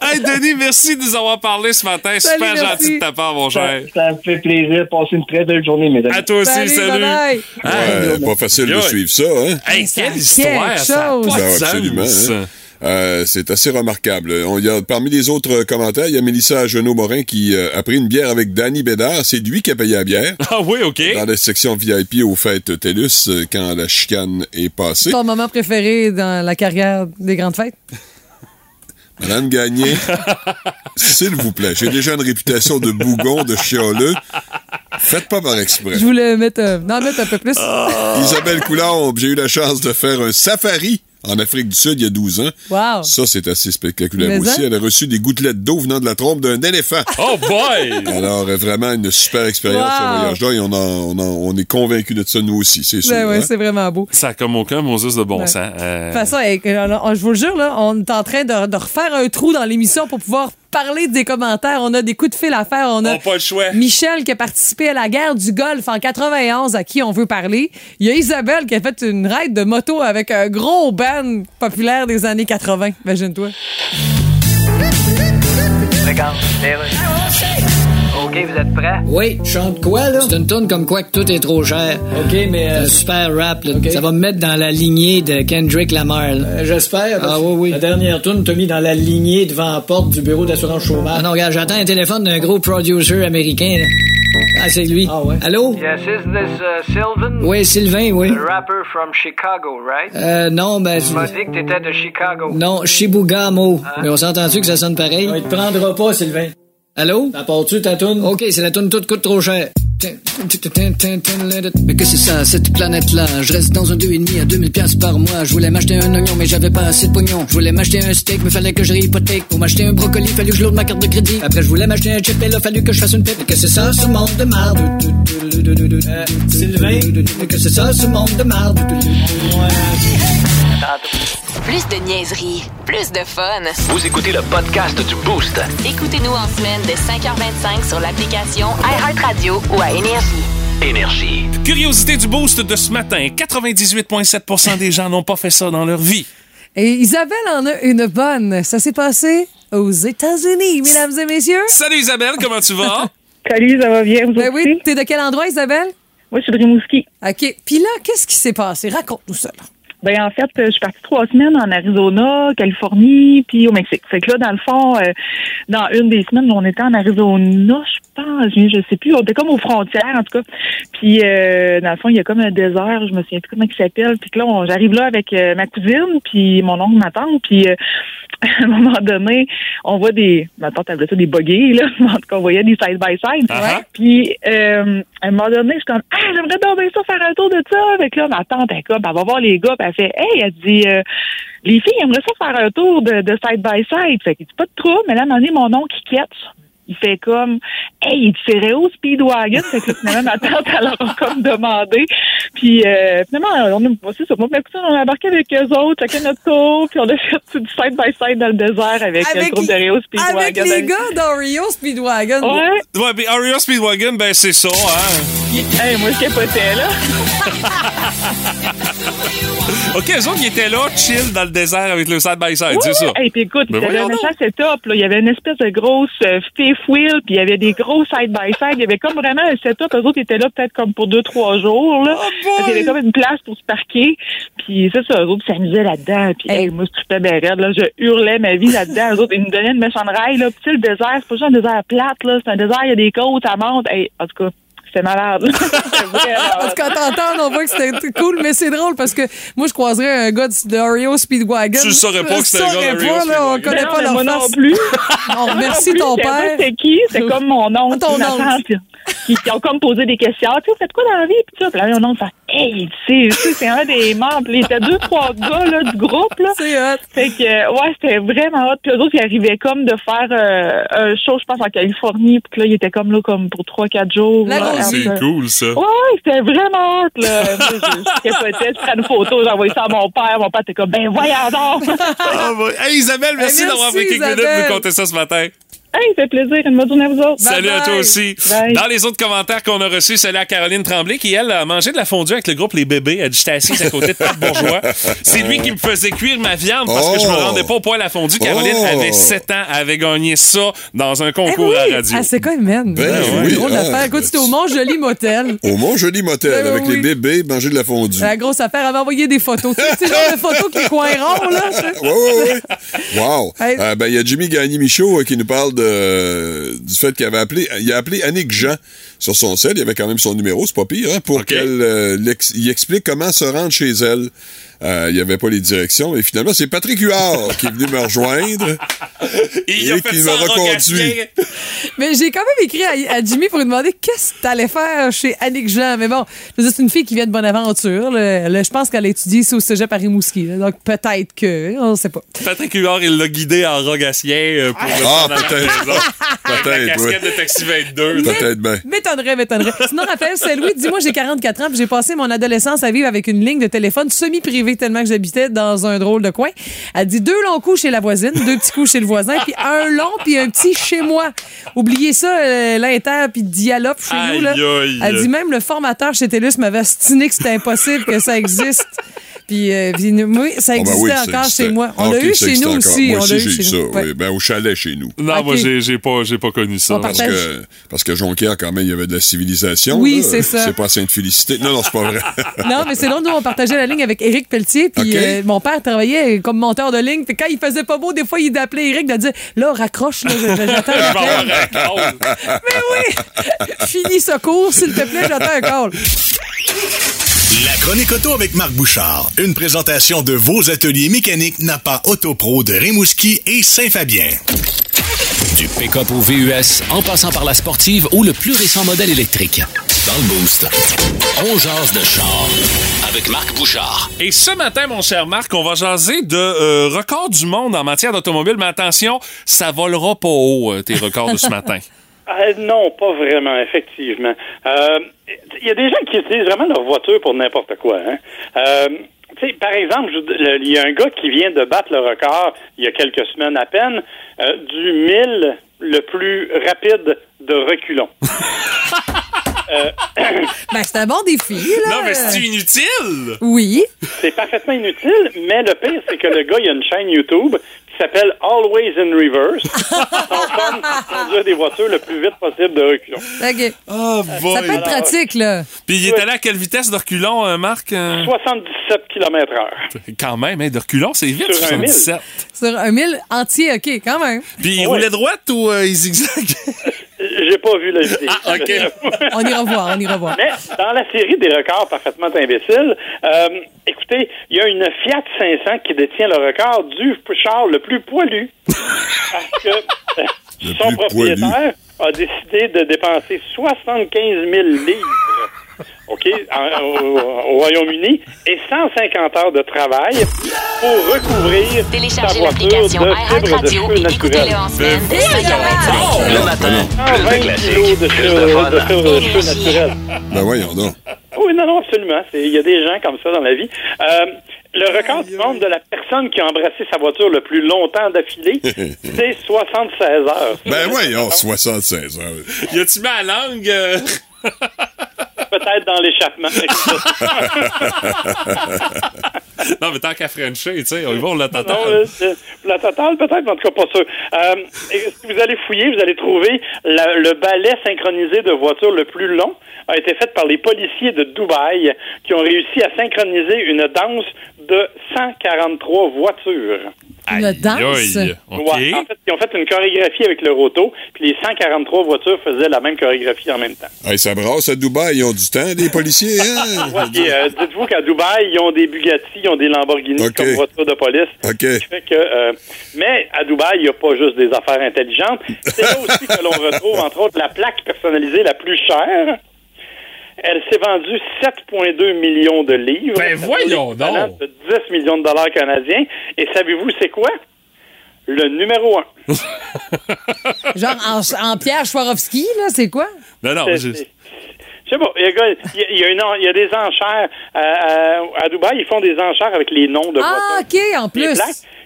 hey, Denis, merci de nous avoir parlé ce matin. Salut, Super merci. gentil de ta part, mon Ça, cher. ça me fait plaisir. Passez une très belle journée, mesdames. À toi aussi, Salut, salut. pas facile de suivre ça, hein? Hey, Ça quelle histoire, ça a chose. pas de Ben, absolument, sens. hein. Euh, c'est assez remarquable. On, y a, parmi les autres commentaires, il y a Mélissa Genot-Morin qui euh, a pris une bière avec Danny Bédard. C'est lui qui a payé la bière Ah oui, OK. dans la section VIP aux fêtes TELUS euh, quand la chicane est passée. Ton moment préféré dans la carrière des grandes fêtes? Madame Gagné, s'il vous plaît, j'ai déjà une réputation de bougon, de chialeux. Faites pas par exprès. Je voulais mettre, euh, en mettre un peu plus. Isabelle Coulombe, j'ai eu la chance de faire un safari en Afrique du Sud il y a 12 ans. Wow. Ça, c'est assez spectaculaire Mais aussi. hein? Elle a reçu des gouttelettes d'eau venant de la trompe d'un éléphant. Oh boy! Alors, euh, vraiment une super expérience, ce Wow. voyage-là, et on, en- on, en- on est convaincus de ça, nous aussi, c'est sûr. Ben hein? c'est vraiment beau. Ça a comme aucun Moses de bon Ouais. sens. Euh, De toute façon, euh, je vous le jure, là, on est en train de, de refaire un trou dans l'émission pour pouvoir parler des commentaires. On a des coups de fil à faire. On a on pas le choix. Michel qui a participé à la guerre du Golfe en 91, à qui on veut parler. Il y a Isabelle qui a fait une ride de moto avec un gros band populaire des années 80. Imagine-toi. Regarde, OK, vous êtes prêts? Oui, chante quoi, là? C'est une tourne comme quoi que tout est trop cher. OK, mais... un super rap, là. Ça va me mettre dans la lignée de Kendrick Lamar, là. J'espère. Ah oui, oui. La dernière tourne t'a mis dans la lignée devant la porte du bureau d'assurance chômage. Ah non, regarde, j'attends un téléphone d'un gros producer américain, là. Ah, c'est lui. Ah ouais. Allô? Yes, is this uh, Sylvan? Oui, Sylvain, oui. The rapper from Chicago, right? Euh, non, ben... Tu m'as dit que t'étais de Chicago. Non, Shibugamo. Mais on s'entend-tu que ça sonne pareil? Il te prendra pas, Sylvain. Allô? T'apportes-tu ta toune? OK, c'est la toune toute coûte trop cher. Mais que c'est ça, cette planète-là? Je reste dans un 2,5 à 2000 pièces par mois. Je voulais m'acheter un oignon, mais j'avais pas assez de pognon. Je voulais m'acheter un steak, mais fallait que je hypothèque. Pour m'acheter un brocoli, fallu que je lourde ma carte de crédit. Après, je voulais m'acheter un chip, et là, fallu que je fasse une pipe. Mais que c'est ça, ce monde de marde? Euh, Sylvain? Mais que c'est ça, ce monde de marde? Plus de niaiserie, plus de fun. Vous écoutez le podcast du Boost. Écoutez-nous en semaine de 5h25 sur l'application iHeartRadio ou à Énergie. Énergie. Curiosité du boost de ce matin. 98,7% des gens n'ont pas fait ça dans leur vie. Et Isabelle en a une bonne. Ça s'est passé aux États-Unis, mesdames et messieurs. Salut Isabelle, comment tu vas? Salut, ça va bien, vous Ben aussi? oui, t'es de quel endroit, Isabelle? Moi, je suis de Rimouski. OK. Puis là, qu'est-ce qui s'est passé? Raconte-nous ça. là. Ben, en fait, euh, je suis partie trois semaines en Arizona, Californie, puis au Mexique. Fait que là, dans le fond, euh, dans une des semaines, on était en Arizona, je pense, je, sais plus, on était comme aux frontières, en tout cas. Puis, euh, dans le fond, il y a comme un désert, je me souviens plus comment il s'appelle. Puis là, on- j'arrive là avec euh, ma cousine, puis mon oncle, ma tante, puis euh, à un moment donné, on voit des, ma tante appelait ça des buggies, là, en tout cas, on voyait des side-by-side. Ah, Puis, euh, à un moment donné, je suis comme, ah, j'aimerais donc bien ça, faire un tour de ça. Avec là, ma tante, elle, comme, elle va voir les gars, puis elle fait, hey, elle dit, euh, les filles aimeraient ça faire un tour de, de side-by-side. Fait qu'il dit, pas de trouble, mais là, à un moment donné, mon oncle, il quitte. Il fait comme, hey, il c'est Réo Speedwagon. Fait que là, finalement, ma tante, elle leur a comme demandé. Puis, euh, finalement, on a, c'est ça, moi, ma cousine, on a embarqué avec eux autres, chacun notre tour, puis on a fait du side-by-side dans le désert avec, euh, le groupe de Réo Speedwagon. avec les gars d'Oreo Speedwagon. Ouais. Ouais, puis Ario Speedwagon, ben c'est ça, hein. Hey, moi, je capotais, là. OK, eux autres, ils étaient là, chill dans le désert avec le side-by-side, c'est ça. Et puis écoute, il y avait un méchant setup. Là. Il y avait une espèce de grosse euh, fifth wheel, puis il y avait des gros side-by-side. Il y avait comme vraiment un setup. Eux autres étaient là peut-être comme pour deux, trois jours. Là. Parce qu'il y avait comme une place pour se parquer. Puis c'est ça, eux autres s'amusaient là-dedans. Puis hey, moi, je trippais bien raide, là. Je hurlais ma vie là-dedans. Eux autres, ils nous donnaient une méchante rail. Là. Puis tu sais, le désert, c'est pas juste un désert plate. là. C'est un désert, il y a des côtes, ça monte. Hey, en tout cas, c'était malade. Parce qu'en t'entendant, on voit que c'était cool, mais c'est drôle parce que moi, je croiserais un gars de Oreo Speedwagon. Tu le saurais pas que c'était un gars saurais d'Oreo pas, là, On connaît Non, pas leur moi face. non plus. On remercie Moi non ton plus, je savais père. C'était qui? C'est comme mon oncle. Ton ma oncle. Qui, qui ont comme posé des questions. Ah, Tu sais, faites quoi dans la vie? Puis ça, puis là, mon oncle fait Hey, tu sais, tu sais, c'est un des membres. Il était deux, trois gars là, du groupe. Là. C'est hot. Fait que, ouais, c'était vraiment hot. Puis eux autres, ils arrivaient comme de faire euh, un show, je pense, en Californie. Puis là, ils étaient comme là, comme pour trois, quatre jours. La là, grosse après- vie. C'est cool, ça. Ouais, ouais, c'était vraiment hot, là. Je, je capotais, je prends une photo, j'ai envoyé ça à mon père. Mon père était comme, ben voyons donc! Ah. Hey, Isabelle, merci, Hey, d'avoir merci, pris quelques minutes de nous conter ça ce matin. Hey, ça fait plaisir, une bonne journée à vous autres. Salut à bye. toi aussi. Bye. Dans les autres commentaires qu'on a reçus, salut à Caroline Tremblay qui, elle, a mangé de la fondue avec le groupe Les Bébés. Elle dit J'étais assise à côté de Pat Bourgeois. C'est lui qui me faisait cuire ma viande parce que je me Oh. rendais pas au poil à fondue. Caroline Oh. avait 7 ans, avait gagné ça dans un Eh concours oui, à radio. Ah, c'est quoi, man? Ben C'est oui, drôle ah, d'affaire. Écoute, c'était au Mont-Joli Motel. Au Mont Joli Motel, Ben avec oui. les bébés, manger de la fondue. La grosse affaire, elle avait envoyé des photos. Tu sais, c'est le genre de photos qui coin rond, là. Ouais, ouais, ouais. Wow. Hey. Euh, ben, il y a Jimmy Gagné-Michaud euh, qui nous parle de, du fait qu'il avait appelé, il a appelé Annick Jean sur son sel. Il avait quand même son numéro, c'est pas pire, hein, pour qu'elle, euh, il explique comment se rendre chez elle. Euh, il n'y avait pas les directions. Et finalement, c'est Patrick Huard qui est venu me rejoindre. Et qui m'a reconduit. Mais j'ai quand même écrit à, à Jimmy pour lui demander qu'est-ce que t'allais faire chez Annick Jean. Mais bon, c'est une fille qui vient de Bonaventure. là. Là, je pense qu'elle a étudié ici au Rimouski. là. Donc peut-être que, on sait pas. Patrick Huard, il l'a guidé en rogatien euh, pour Ah, peut-être. Peut-être, casquette oui. de Taxi 22. Peut-être bien. M'étonnerait, m'étonnerait. Sinon, Raphaël Saint-Louis dit Moi, j'ai 44 ans, puis j'ai passé mon adolescence à vivre avec une ligne de téléphone semi-privée tellement que j'habitais dans un drôle de coin. Elle dit deux longs coups chez la voisine, deux petits coups chez le voisin, puis un long, puis un petit chez moi. Oubliez ça, euh, l'inter, puis dialogue chez nous. Là. Aïe, aïe. Elle dit Même le formateur chez TELUS m'avait astiné que c'était impossible que ça existe. Puis, euh, puis nous- oui, ça Ah, ben existait oui, ça encore existait. chez moi. On Ah, l'a eu chez nous encore. aussi. Moi On aussi, l'a j'ai eu chez ça. nous. Ouais. oui. Ben, au chalet chez nous. Non, Ok. moi, j'ai pas, j'ai pas connu ça. Parce que, parce que Jonquière, quand même, il y avait de la civilisation. Oui, là. c'est ça. C'est pas Sainte-Félicité. Non, non, c'est pas vrai. Non, mais c'est long, nous, on partageait la ligne avec Éric Pelletier, puis euh, mon père travaillait comme monteur de ligne, puis quand il faisait pas beau, des fois, il appelait Éric de dire Là, raccroche, là, j'attends un call. Mais oui! Finis ce cours, s'il te plaît, j'attends un call. La chronique auto avec Marc Bouchard. Une présentation de vos ateliers mécaniques Napa Autopro de Rimouski et Saint-Fabien. Du pick-up au VUS, en passant par la sportive ou le plus récent modèle électrique. Dans le Boost, on jase de char avec Marc Bouchard. Et ce matin, mon cher Marc, on va jaser de euh, records du monde en matière d'automobile. Mais attention, ça volera pas haut, euh, tes records de ce matin. Euh, non, pas vraiment, effectivement. Euh, Il y a des gens qui utilisent vraiment leur voiture pour n'importe quoi. Hein? Euh, tu sais, par exemple, il y a un gars qui vient de battre le record il y a quelques semaines à peine euh, du 1000 le plus rapide de reculons. Euh, Ben, c'est un bon défi, là. Non, mais c'est inutile! Oui. c'est parfaitement inutile, mais le pire, c'est que le gars, il a une chaîne YouTube s'appelle Always in Reverse. Son conduire des voitures le plus vite possible de reculons. OK. Oh, boy. Ça peut être pratique, là. Puis il est allé à quelle vitesse de reculons, euh, Marc? Euh, 77 km heure. Quand même, hein, de reculons, c'est vite, Sur un 77. Sur un mille entier, OK, quand même. Puis il Ouais. roulait droite ou euh, il zigzag? J'ai pas vu la vidéo. Ah, OK. On ira voir, on ira voir. Mais dans la série des records parfaitement imbéciles, euh, écoutez, il y a une Fiat 500 qui détient le record du char le plus poilu. Parce que euh, Le son plus propriétaire a décidé de dépenser 75 000 livres. OK, en- au, au Royaume-uni, et 150 heures de travail pour recouvrir sa Téléchargez voiture l'application de fibres de iHeartRadio cheveux et écoutez-le naturels. en semaine dès 5h25. Le matin, plus 120 de classiques, de plus cheveux naturels. ben voyons donc. Oui, non, non, absolument. Il y a des gens comme ça dans la vie. Euh, le record du monde de la personne qui a embrassé sa voiture le plus longtemps d'affilée, c'est 76 heures. Ben voyons, 76 heures. Y a-tu la langue? euh? Peut-être dans l'échappement. non, mais tant qu'à Frencher, tu sais, on y va, on non, euh, c'est- la totale, peut-être, mais en tout cas pas sûr. Euh, si vous allez fouiller, vous allez trouver la- le balai synchronisé de voiture le plus long a été fait par les policiers de Dubaï qui ont réussi à synchroniser une danse de 143 voitures. Une danse? Aïe, OK. Ouais, en fait, ils ont fait une chorégraphie avec le roto, puis les 143 voitures faisaient la même chorégraphie en même temps. Hey, ça brasse à Dubaï, ils ont du temps, les policiers, hein? Ouais, euh, dites-vous qu'à Dubaï, ils ont des Bugatti, ils ont des Lamborghini OK. comme voitures de police. OK. Ce qui fait que, euh, mais à Dubaï, il n'y a pas juste des affaires intelligentes. C'est là aussi que l'on retrouve, entre autres, la plaque personnalisée la plus chère. Elle s'est vendue 7,2 millions de livres. Ben, voyons donc. De 10 millions de dollars canadiens. Et savez-vous, c'est quoi? Le numéro 1. Genre en, en Pierre Swarovski, là, c'est quoi? Non, non, C'est- je- c'est- pas, il y, a, il y a- il y a une en- il y a des enchères euh, à, à Dubaï, ils font des enchères avec les noms de Ah, voitures. OK, en plus.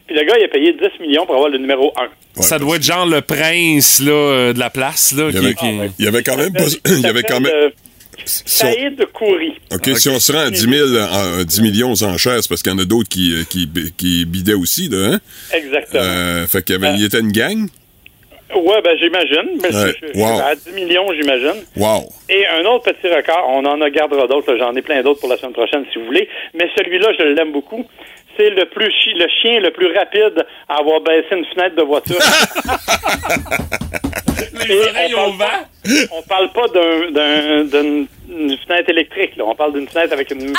Puis le gars, il a payé 10 millions pour avoir le numéro 1. ça doit être genre le prince là, euh, de la place. Là, Il y qui- avait, qui- il y avait quand même pas. Il y avait quand même. Euh, si on- Saïd Kouri. OK, si on se rend à 10, 000, en- 10 millions enchères, c'est parce qu'il y en a d'autres qui, euh, qui, qui bidaient aussi, là, hein? Exactement. Euh, fait qu'il y il était une gang? Ouais, ben j'imagine. Ouais. Wow. À 10 millions, j'imagine. Wow. Et un autre petit record, on en a gardera d'autres, j'en ai plein d'autres pour la semaine prochaine si vous voulez, mais celui-là, je l'aime beaucoup. C'est le plus chi- le chien le plus rapide à avoir baissé une fenêtre de voiture. On, parle pas, on parle pas d'un- d'un- d'une fenêtre électrique, là. on parle d'une fenêtre avec une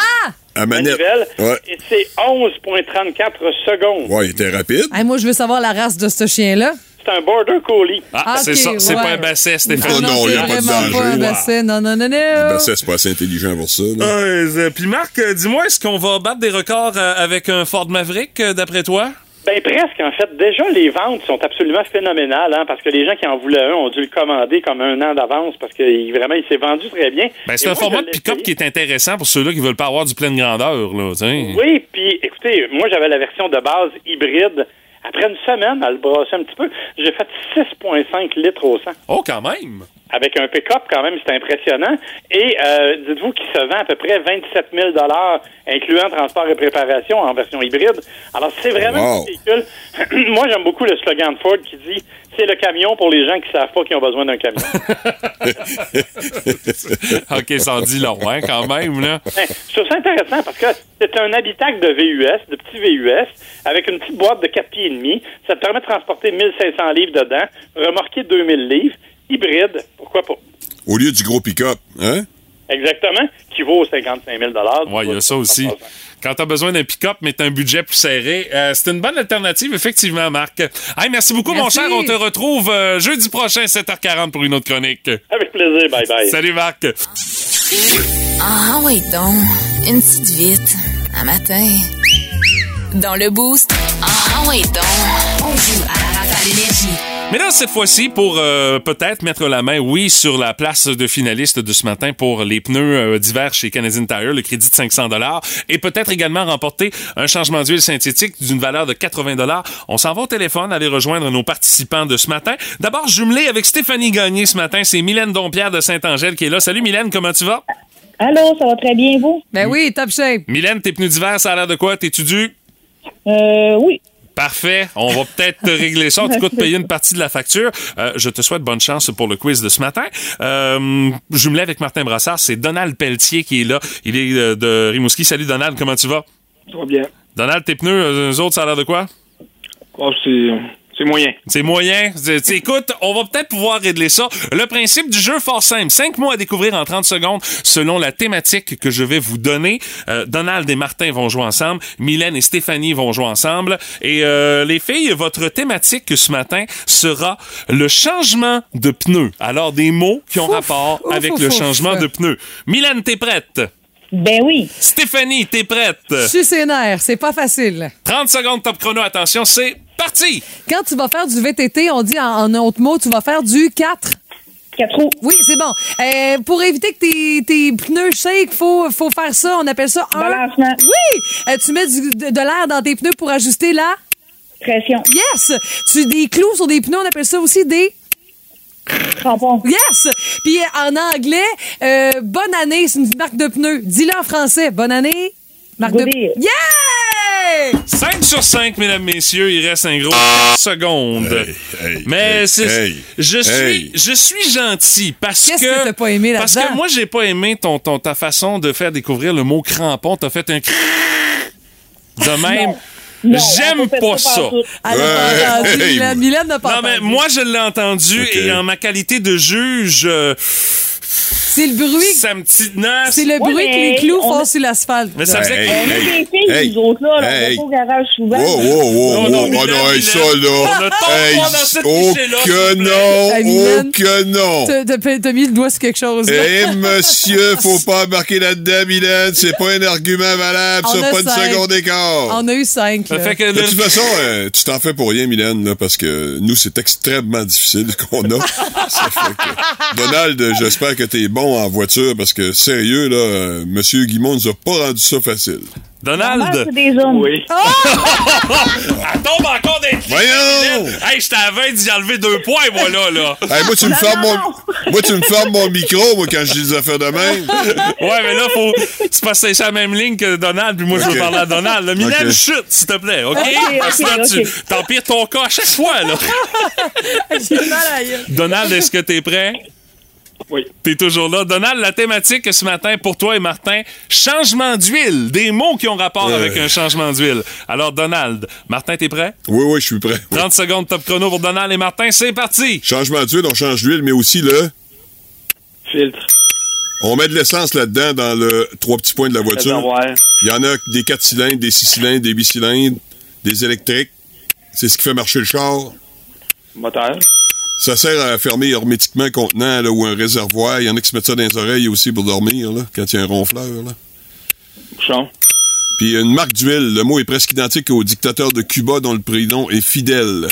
À manette. manivelle. Ouais. Et c'est 11,34 secondes. Ouais, il était rapide. Hey, moi, je veux savoir la race de ce chien-là. C'est un border collie. Ah, Ah, c'est ça. C'est ouais. pas un basset, Stéphane. Oh non, il n'y a c'est pas de pas un danger. basset. Non, non, non, non. Ça, c'est pas assez intelligent pour ça. Euh, Puis Marc, euh, dis-moi, est-ce qu'on va battre des records euh, avec un Ford Maverick, d'après toi? Ben presque, en fait. Déjà, les ventes sont absolument phénoménales, hein, parce que les gens qui en voulaient un ont dû le commander comme un an d'avance, parce que il- vraiment, il s'est vendu très bien. Ben, c'est un moi, format de pick-up qui est intéressant pour ceux-là qui veulent pas avoir du pleine grandeur. Là. Oui, puis écoutez, moi, j'avais la version de base hybride. Après une semaine, à le brasser un petit peu, j'ai fait 6,5 litres au 100. Oh, quand même! Avec un pick-up, quand même, c'est impressionnant. Et euh, dites-vous qu'il se vend à peu près 27 000 incluant transport et préparation en version hybride. Alors, c'est vraiment Wow. un véhicule. Moi, j'aime beaucoup le slogan de Ford qui dit c'est le camion pour les gens qui savent pas qu'ils ont besoin d'un camion. OK, ça en dit long, hein, quand même. Là. Ben, je trouve ça intéressant parce que c'est un habitacle de VUS, de petit VUS, avec une petite boîte de 4 pieds et demi. Ça te permet de transporter 1500 livres dedans, remorquer 2000 livres, hybride, pourquoi pas? Au lieu du gros pick-up, hein? Exactement, qui vaut 55 000 Ouais, il y a ça aussi. Quand tu as besoin d'un pick-up, mais tu un budget plus serré, euh, c'est une bonne alternative, effectivement, Marc. Hey, merci beaucoup, mon cher. On te retrouve euh, jeudi prochain, 7h40, pour une autre chronique. Avec plaisir, bye bye. Salut, Marc. Ah oui donc, une petite vite, un matin. Dans le boost, ah oui donc, on joue à la l'énergie. Mais là, cette fois-ci, pour euh, peut-être mettre la main, oui, sur la place de finaliste de ce matin pour les pneus euh, d'hiver chez Canadian Tire, le crédit de 500 et peut-être également remporter un changement d'huile synthétique d'une valeur de 80 On s'en va au téléphone, aller rejoindre nos participants de ce matin. D'abord, jumelé avec Stéphanie Gagné ce matin, c'est Mylène Dompierre de Saint-Angèle qui est là. Salut Mylène, comment tu vas? Allô, ça va très bien, vous? Ben oui, top shape. Mylène, tes pneus d'hiver, ça a l'air de quoi? T'es-tu dû? Euh, oui. Parfait. On va peut-être te régler ça. En tout cas, te payer une partie de la facture. Euh, je te souhaite bonne chance pour le quiz de ce matin. Euh, jumelé avec Martin Brassard, c'est Donald Pelletier qui est là. Il est de Rimouski. Salut Donald, comment tu vas? Ça va bien. Donald, tes pneus, eux autres, ça a l'air de quoi? Oh, c'est, c'est moyen. C'est moyen. Écoute, on va peut-être pouvoir régler ça. Le principe du jeu, fort simple. Cinq mots à découvrir en 30 secondes selon la thématique que je vais vous donner. Euh, Donald et Martin vont jouer ensemble. Mylène et Stéphanie vont jouer ensemble. Et euh, les filles, votre thématique ce matin sera le changement de pneus. Alors, des mots qui ont rapport ouf, avec ouf, le ouf. changement de pneus. Mylène, t'es prête? Ben oui. Stéphanie, t'es prête? Je suis c'est pas facile. 30 secondes top chrono. Attention, c'est parti! Quand tu vas faire du VTT, on dit en, en autre mot, tu vas faire du 4. 4 roues. Oui, c'est bon. Euh, pour éviter que tes, tes pneus shake, faut, faut faire ça. On appelle ça un. Balancement. Oui! Euh, tu mets du- de, de l'air dans tes pneus pour ajuster la. Pression. Yes! Tu des clous sur des pneus, on appelle ça aussi des. Crampons. Yes! Puis euh, en anglais, euh, bonne année, c'est une marque de pneus. Dis-le en français. Bonne année. Marque de Goodyear. Yeah! 5 sur 5, mesdames, messieurs. Il reste un gros 4 secondes. hey, Mais hey, c'est, hey, je suis, hey. je suis gentil parce Qu'est-ce que, que t'as pas aimé parce que moi j'ai pas aimé ton, ton ta façon de faire découvrir le mot crampon. T'as fait un de même. Non, J'aime pas ça ça. Elle n'a pas entendu. Hey. Mylène, Mylène n'a pas Non, mais moi, je l'ai entendu et en ma qualité de juge, euh, C'est le bruit. ça me tient. C'est le Ouais, bruit que les clous on font a- sur l'asphalte. Mais ça faisait Hey, On est hey, des filles, hey, nous autres, là. On hey. va au garage souvent. Wow, wow, wow, Non, non. Mylène, Oh non, hey, ça, là. Hey, dans cette oh que non, Hey, oh que non. T'as- mis le doigt sur quelque chose. Eh, monsieur, faut pas embarquer là-dedans, Mylène. C'est pas un argument valable, On ça, a pas une seconde d'écart. On a eu cinq. Ça là. fait que De toute façon, euh, tu t'en fais pour rien, Mylène, là, parce que nous, c'est extrêmement difficile qu'on a. Ça fait que- Donald, j'espère que t'es bon en voiture, parce que, sérieux, là, euh, Monsieur Guimond nous a pas rendu ça facile. Donald, des hommes. Oui. elle tombe encore des Voyons! Hey, j'étais à 20 d'y enlever deux points, moi, là, là. Hey, moi, tu me fermes mon, moi, tu me fermes mon micro, moi, quand je dis des affaires de même. Ouais, mais là, faut. C'est parce que c'est sur la même ligne que Donald, puis moi, je veux parler à Donald. Là, Mylène, Ok. chute, s'il te plaît, OK? Ok, Parce que là, ok, tu ok. t'empires ton cas à chaque fois, là. J'ai mal à la gueule. Donald, est-ce que t'es prêt? Oui. T'es toujours là. Donald, la thématique ce matin pour toi et Martin, changement d'huile. Des mots qui ont rapport Euh. avec un changement d'huile. Alors, Donald, Martin, t'es prêt? Oui, oui, je suis prêt. Oui. 30 secondes top chrono pour Donald et Martin, c'est parti! Changement d'huile, on change d'huile, mais aussi le... Filtre. On met de l'essence là-dedans dans le trois petits points de la voiture. Il y en a des 4 cylindres, des 6 cylindres, des 8 cylindres, des électriques. C'est ce qui fait marcher le char. Moteur. Ça sert à fermer hermétiquement un contenant là, ou un réservoir. Il y en a qui se mettent ça dans les oreilles aussi pour dormir, là, quand il y a un ronfleur. Là. Bouchon. Puis une marque d'huile, le mot est presque identique au dictateur de Cuba dont le prénom est Fidel.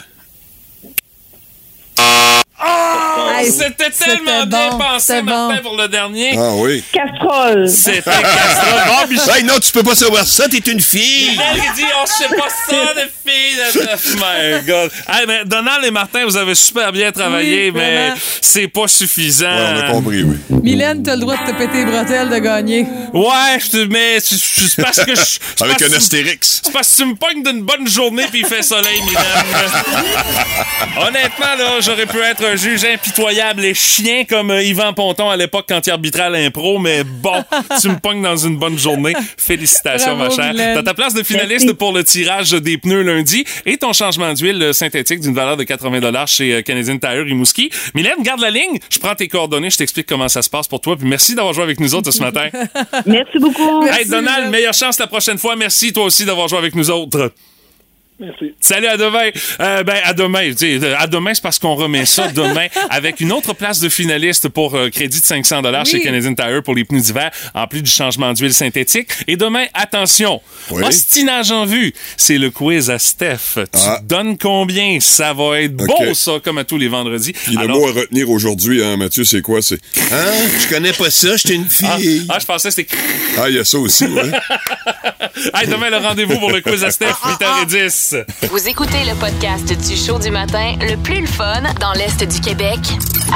Hey, C'était tellement bien bon, pensé, Martin, bon. pour le dernier. Ah oui. Casserole. C'était Castro. Bon, puis Hey, non, tu peux pas savoir ça, t'es une fille! Qui dit on sait pas ça de filles de my god hey, mais Donald et Martin vous avez super bien travaillé Oui, mais c'est pas suffisant Ouais, on a compris, oui. Mylène, t'as le droit de te péter les bretelles de gagner. ouais je te mais c'est- parce que je Avec un astérix. c'est parce que tu me pognes d'une bonne journée puis il fait soleil Mylène honnêtement là j'aurais pu être un juge impitoyable et chien comme euh, Yvan Ponton à l'époque quand il arbitrait à l'impro mais bon tu me pognes dans une bonne journée félicitations Bravo, ma chère t'as ta place de finaliste pour le tirage des pneus lundi et ton changement d'huile synthétique d'une valeur de 80 chez euh, Canadian Tire Rimouski. Mylène, garde la ligne. Je prends tes coordonnées, je t'explique comment ça se passe pour toi. Puis merci d'avoir joué avec nous autres ce matin. Merci beaucoup. hey Donald, meilleure chance la prochaine fois. Merci toi aussi d'avoir joué avec nous autres. Merci. Salut, à demain. Euh, ben, à demain. À demain, c'est parce qu'on remet ça demain avec une autre place de finaliste pour euh, crédit de 500 dollars chez Oui. Canadian Tire pour les pneus d'hiver, en plus du changement d'huile synthétique. Et demain, attention, Oui. ostinage en vue, c'est le quiz à Steph. Tu Ah. donnes combien? Ça va être beau, ça, comme à tous les vendredis. Puis le Alors- mot à retenir aujourd'hui, hein, Mathieu, c'est quoi? C'est Hein? Je connais pas ça, j'étais une Ah, fille. ah, je pensais que c'était... Ah, il y a ça aussi, ouais. Hey, demain, le rendez-vous pour le quiz à Steph, 8h10. Vous écoutez le podcast du show du matin le plus le fun dans l'Est du Québec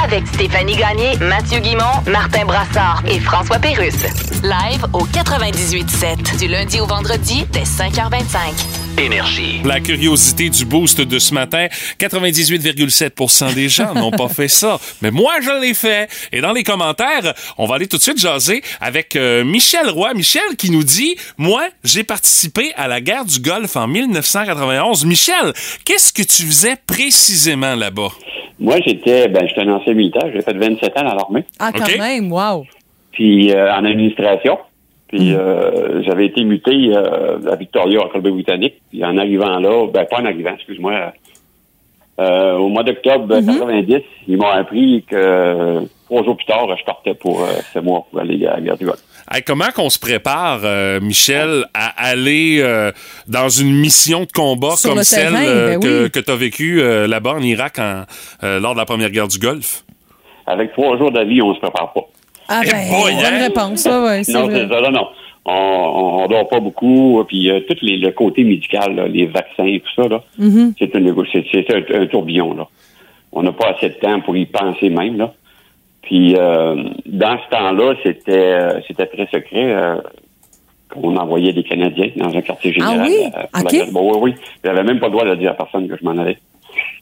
avec Stéphanie Gagné, Mathieu Guimont, Martin Brassard et François Pérusse. Live au 98.7 du lundi au vendredi dès 5h25. Énergie. La curiosité du boost de ce matin, 98,7% des gens n'ont pas fait ça. Mais moi, je l'ai fait. Et dans les commentaires, on va aller tout de suite jaser avec euh, Michel Roy. Michel qui nous dit, moi, j'ai participé à la guerre du Golfe en 1991. Michel, qu'est-ce que tu faisais précisément là-bas? Moi, j'étais, ben, j'étais un ancien militaire. J'ai fait 27 ans dans l'armée. Ah, quand même, wow. Puis, euh, en administration. Puis, euh, j'avais été muté euh, à Victoria, en Colombie-Britannique. Puis, en arrivant là, ben, pas en arrivant, excuse-moi, euh, au mois d'octobre 90, ils m'ont appris que trois jours plus tard, je partais pour euh, ce mois pour aller à la guerre du Golfe. Hey, comment qu'on se prépare, euh, Michel, à aller euh, dans une mission de combat Sur comme le celle terrain, euh, ben que, oui. que tu as vécue euh, là-bas en Irak en- euh, lors de la première guerre du Golfe? Avec trois jours d'avis, on se prépare pas. Ah, Eh ben, bonne hein? réponse, ça, ouais, c'est Non, vrai. c'est ça, non, non. On, on, on dort pas beaucoup, puis euh, tout les, le côté médical, là, les vaccins et tout ça, là, Mhm. c'est un, c'est, c'est un, un tourbillon, là. On n'a pas assez de temps pour y penser même, là. Puis, euh, dans ce temps-là, c'était, euh, c'était très secret euh, qu'on envoyait des Canadiens dans un quartier général. Ah oui? euh, pour la OK. guerre. Bon, oui, oui. J'avais même pas le droit de dire à personne que je m'en allais.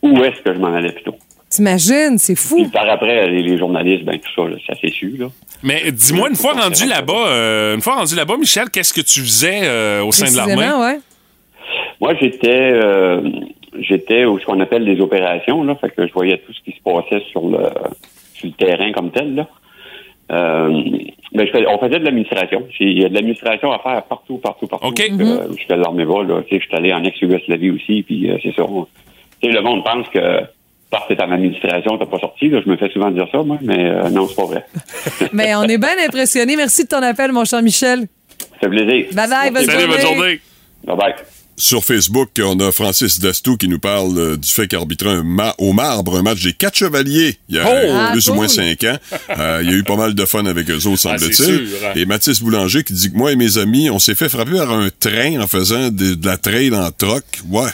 Où est-ce que je m'en allais, plutôt? T'imagines, c'est fou. Puis par après, les, les journalistes, ben tout ça, là, ça s'est su, là. Mais dis-moi, une fois rendu là-bas, euh, une fois rendu là-bas, Michel, qu'est-ce que tu faisais euh, au sein de l'armée? Ouais. Moi, j'étais euh, j'étais où ce qu'on appelle des opérations, là, fait que je voyais tout ce qui se passait sur le sur le terrain comme tel, là. Euh, ben, je fais- on faisait de l'administration. Il y a de l'administration à faire partout, partout, partout. Euh, je fais de l'armée va, là. Tu sais, je suis allé en ex-Yougoslavie aussi, puis euh, c'est ça. on- Tu sais, le monde pense que que t'es en administration, t'as pas sorti. Là. Je me fais souvent dire ça, moi, mais euh, non, c'est pas vrai. Mais on est bien impressionnés. Merci de ton appel, mon cher Michel. Ça fait plaisir. Bye bye, bonne Salut, bonne journée. journée. Bye bye. Sur Facebook, on a Francis Dastou qui nous parle euh, du fait qu'il arbitrait un ma- au marbre un match des quatre chevaliers il y a Oh! euh, Ah, plus ou cool. moins cinq ans. Euh, il y a eu pas mal de fun avec eux autres, Ah, semble-t-il. sûr, hein. Et Mathis Boulanger qui dit que moi et mes amis, on s'est fait frapper par un train en faisant de, de la trail en troc. Ouais.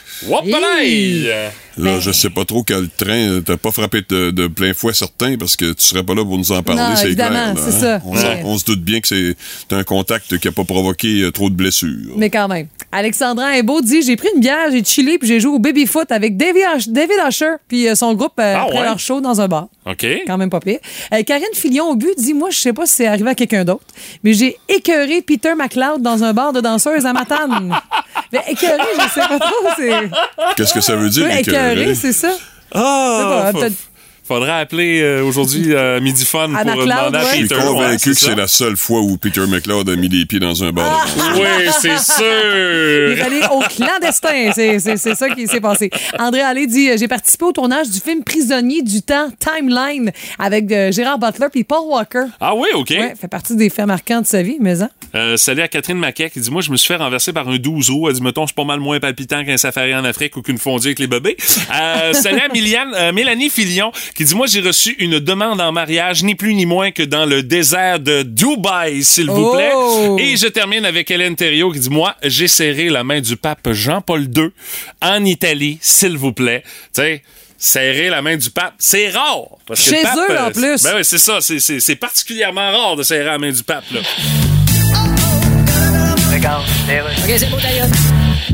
Là, je sais pas trop quel train. euh, T'as pas frappé de, de plein fouet certain parce que tu serais pas là pour nous en parler, c'est clair. c'est hein? ça. On, Ouais. on se doute bien que c'est un contact qui a pas provoqué euh, trop de blessures. Mais quand même. Alexandra Imbeau dit J'ai pris une bière, j'ai chillé, puis j'ai joué au baby-foot avec David, Ush- David Usher, puis euh, son groupe euh, Ah après ouais? leur show dans un bar. OK. Quand même pas pire. Euh, Karine Filion au but dit Moi, je sais pas si c'est arrivé à quelqu'un d'autre, mais j'ai écœuré Peter McLeod dans un bar de danseuses à Matane. mais écœuré, je sais pas trop. Qu'est-ce que ça veut dire, écœuré? C'est ça. Ah! Peut-être- faudrait appeler euh, aujourd'hui euh, Midi Fun pour À McLeod, demander à ouais. Je suis Peter. Ouais, convaincu que c'est la seule fois où Peter McLeod a mis les pieds dans un bar. de danseuses. Oui, c'est Il est sûr. allé au clandestin. C'est, c'est, c'est ça qui s'est passé. André Allé dit euh, J'ai participé au tournage du film Prisonnier du temps, Timeline, avec euh, Gérard Butler puis Paul Walker. Ah oui, OK. Ouais, fait partie des faits marquants de sa vie, mais hein? Euh, salut à Catherine Maquet qui dit Moi, je me suis fait renverser par un 12 roues. Elle dit Mettons, je suis pas mal moins palpitant qu'un safari en Afrique ou qu'une fondue avec les bébés. Euh, salut à Miliane, euh, Mélanie Filion qui dit Moi, j'ai reçu une demande en mariage, ni plus ni moins que dans le désert de Dubaï, s'il vous plaît. Oh! Et je termine avec Hélène Thériault qui dit Moi, j'ai serré la main du pape Jean-Paul II en Italie, s'il vous plaît. Tu sais, serrer la main du pape, c'est rare. Parce que le Chez pape, eux, en euh, plus. Ben oui, c'est ça. C'est- C'est c'est particulièrement rare de serrer la main du pape, là. Regarde, OK, c'est beau, d'ailleurs.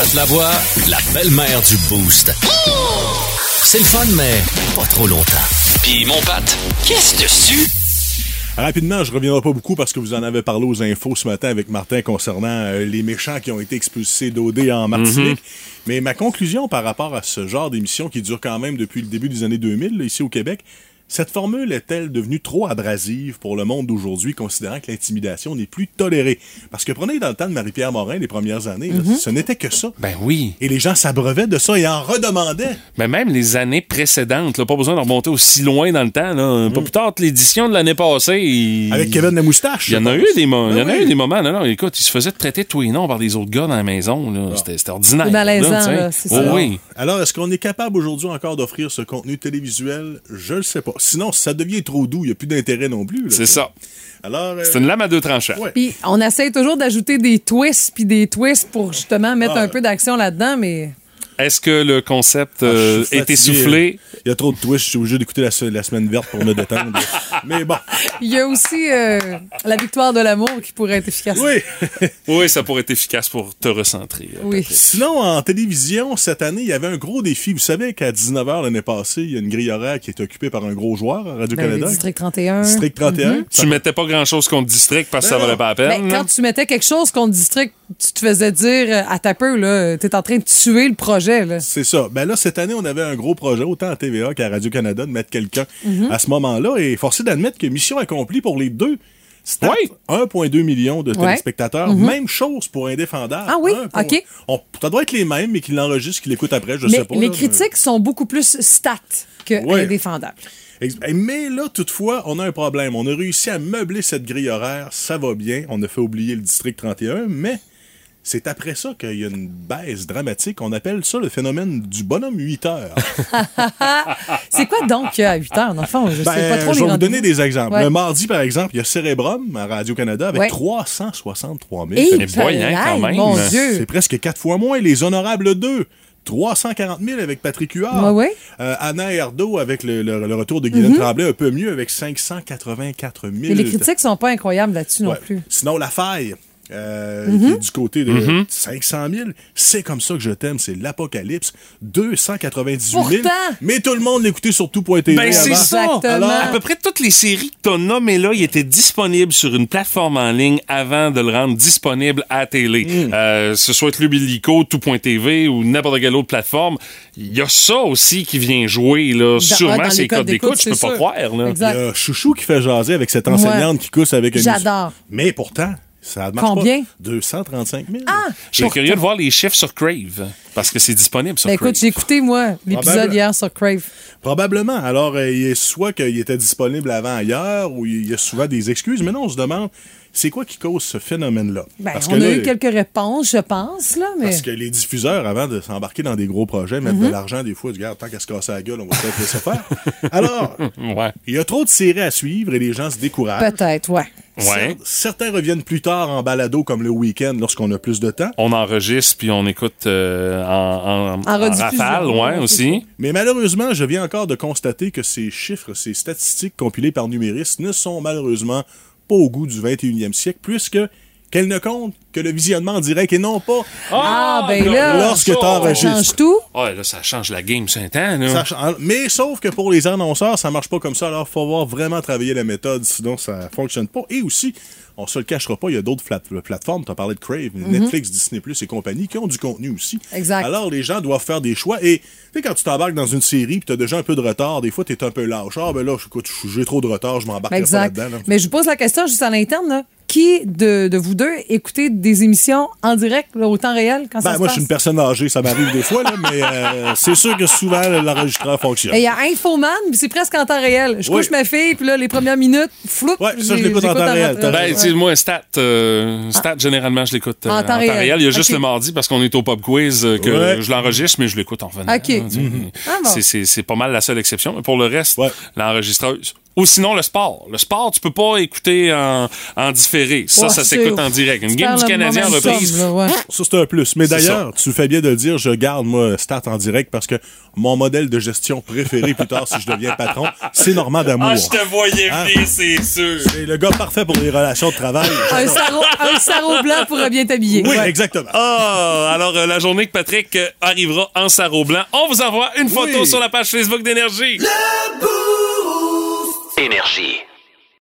Passe la voix, la belle-mère du Boost. C'est le fun, mais pas trop longtemps. Puis mon pâte, qu'est-ce dessus? Rapidement, je reviendrai pas beaucoup parce que vous en avez parlé aux infos ce matin avec Martin concernant euh, les méchants qui ont été expulsés d'OD en Martinique. Mais ma conclusion par rapport à ce genre d'émission qui dure quand même depuis le début des années 2000 là, ici au Québec, cette formule est-elle devenue trop abrasive pour le monde d'aujourd'hui, considérant que l'intimidation n'est plus tolérée? Parce que prenez dans le temps de Marie-Pierre Morin, les premières années, là, ce n'était que ça. Ben oui. Et les gens s'abreuvaient de ça et en redemandaient. Mais même les années précédentes, là, pas besoin de remonter aussi loin dans le temps. Là. Pas plus tard que l'édition de l'année passée. il- Avec Kevin la moustache. Il y en a eu des, mo- il y en a Ben eu des moments. Non, non, écoute, il se faisait traiter tous les noms par des autres gars dans la maison. là. C'était ordinaire. Malaisant, c'est Oh, ça. oui. Alors, est-ce qu'on est capable aujourd'hui encore d'offrir ce contenu télévisuel? Je le sais pas. Sinon, si ça devient trop doux, il n'y a plus d'intérêt non plus. C'est ça. Alors, euh, C'est une lame à deux tranchants. Ouais. Puis on essaie toujours d'ajouter des twists puis des twists pour justement mettre Ah. un peu d'action là-dedans, mais Est-ce que le concept Ah, euh, est essoufflé? Il y a trop de twists. Je suis obligé d'écouter la, se- la semaine verte pour me détendre. Mais bon. il y a aussi euh, la victoire de l'amour qui pourrait être efficace. Oui. Oui, ça pourrait être efficace pour te recentrer. euh, Oui. Sinon, en télévision, cette année, il y avait un gros défi. Vous savez qu'à 19h l'année passée, il y a une grille horaire qui est occupée par un gros joueur à Ben, Radio-Canada. le District 31. District 31. Mhm. Tu mettais pas grand-chose contre District parce que ça Ben valait pas la peine. Ben, quand tu mettais quelque chose contre District, tu te faisais dire à ta peu, là, t'es en train de tuer le projet. Là. C'est ça. Ben là, cette année, on avait un gros projet, autant à TVA qu'à Radio-Canada, de mettre quelqu'un Mhm. à ce moment-là. Et forcé d'admettre que mission accomplie pour les deux. Stat, 1,2 million de Ouais. téléspectateurs. Mhm. Même chose pour Indéfendable. Ah oui? Point- OK. On- ça doit être les mêmes, mais qu'ils l'enregistrent, qu'ils l'écoutent après, je mais sais pas. les là, critiques sont beaucoup plus stats que Ouais. indéfendables. Ex- Mais là, toutefois, on a un problème. On a réussi à meubler cette grille horaire, ça va bien. On a fait oublier le district 31, mais c'est après ça qu'il y a une baisse dramatique. On appelle ça le phénomène du bonhomme 8 heures. C'est quoi donc qu'il y a à 8 heures, dans le fond? Je Ben, sais pas trop je vais vous donner des exemples. Ouais. Le mardi, par exemple, il y a Cérébrum à Radio-Canada avec Ouais. 363 000 Et téléspectateurs. boy, hein, quand même. mon Dieu. C'est presque quatre fois moins. Les Honorables 2. 340 000 avec Patrick Huard. Ouais, ouais. Euh, Anna Erdo avec le, le- le retour de Guylaine. Tremblay un peu mieux avec 584 000. Mais les critiques sont pas incroyables là-dessus non plus. Sinon, La Faille, euh, Mhm. du côté de Mhm. 500 000, c'est comme ça que je t'aime, c'est l'Apocalypse, 298 000. Pourtant! Mais tout le monde l'écoutait sur tout.tv Ben, c'est ça. Alors, à peu près toutes les séries que t'as nommées là, ils étaient disponibles sur une plateforme en ligne avant de le rendre disponible à télé. Hmm. Euh, ce soit Club Illico, tout.tv ou n'importe quelle autre plateforme. Il y a ça aussi qui vient jouer, là. Dans- Sûrement, c'est les codes d'écoute, d'écoute, je peux pas croire, là. Il y a Chouchou qui fait jaser avec cette enseignante qui cousse avec un J'adore. Mais pourtant, ça marche Combien? pas. 235 000. Ah! Je suis curieux de voir les chiffres sur Crave, parce que c'est disponible sur Ben, Crave. écoute, j'ai écouté, moi, l'épisode hier sur Crave. Probablement. Alors, euh, il est soit qu'il était disponible avant ailleurs, ou il y a souvent des excuses, mais non, on se demande, c'est quoi qui cause ce phénomène-là? Ben, on que a là, eu quelques réponses, je pense, là, mais... Parce que les diffuseurs, avant de s'embarquer dans des gros projets, mettent Mhm. de l'argent, des fois, disent, Regarde, tant qu'à se casser la gueule, on va peut-être laisser faire. Alors, ouais. il y a trop de séries à suivre et les gens se découragent. Peut-être, ouais. Cer- Certains reviennent plus tard en balado comme le week-end lorsqu'on a plus de temps. On enregistre puis on écoute euh, en, en, rafale, ouais, ouais, aussi. Mais malheureusement, je viens encore de constater que ces chiffres, ces statistiques compilées par Numéris ne sont malheureusement pas au goût du 21e siècle, puisque qu'elles ne comptent que le visionnement en direct et non pas Ah, ben là, lorsque ça tu enregistres. change tout. Là, ça change la game, temps, là. Ça mais sauf que pour les annonceurs, ça marche pas comme ça. Alors, faut avoir vraiment travaillé la méthode, sinon ça fonctionne pas. Et aussi, on se le cachera pas, il y a d'autres flat- plateformes. Tu as parlé de Crave, Mhm. Netflix, Disney Plus et compagnie qui ont du contenu aussi. Exact. Alors, les gens doivent faire des choix. Et tu sais, quand tu t'embarques dans une série et tu as déjà un peu de retard, des fois, tu es un peu lâche. Ah, ben là, écoute, j'ai trop de retard, je m'embarque pas Exact. là-dedans. là. Mais je vous pose la question juste à l'interne. Qui de, de vous deux écoutez des émissions en direct, là, au temps réel, quand ça Ben, se moi, je passe? suis une personne âgée, ça m'arrive des fois, là, mais euh, c'est sûr que souvent, l'enregistreur fonctionne. Et il y a Infoman, puis c'est presque en temps réel. Je Oui. couche ma fille, puis là, les premières minutes, flou. ça, je l'écoute en temps réel. euh, Ben, tu sais, moi, stat, euh, stat généralement, je l'écoute euh, En en, temps réel. réel. Il y a juste le mardi parce qu'on est au pop quiz euh, que Ouais. je l'enregistre, mais je l'écoute en revenant. OK. hein, sais. Ah bon. C'est- C'est c'est pas mal la seule exception. Mais pour le reste, l'enregistreuse. Ou sinon, le sport. Le sport, tu peux pas écouter en, en différé. Ça, Ouais, ça s'écoute en direct. Une game du Canadien en reprise. Ça, c'est un plus. Mais d'ailleurs, tu fais bien de le dire, je garde, moi, Stat en direct parce que mon modèle de gestion préféré plus tard, si je deviens patron, c'est Normand D'Amour. Ah, je te voyais Hein? venir, c'est sûr. C'est le gars parfait pour les relations de travail. Un sarreau, un sarreau blanc pour bien t'habiller. Oui, Ouais. exactement. Ah, alors euh, la journée que Patrick euh, arrivera en sarreau blanc, on vous envoie une photo Oui. sur la page Facebook d'Énergie. Énergie.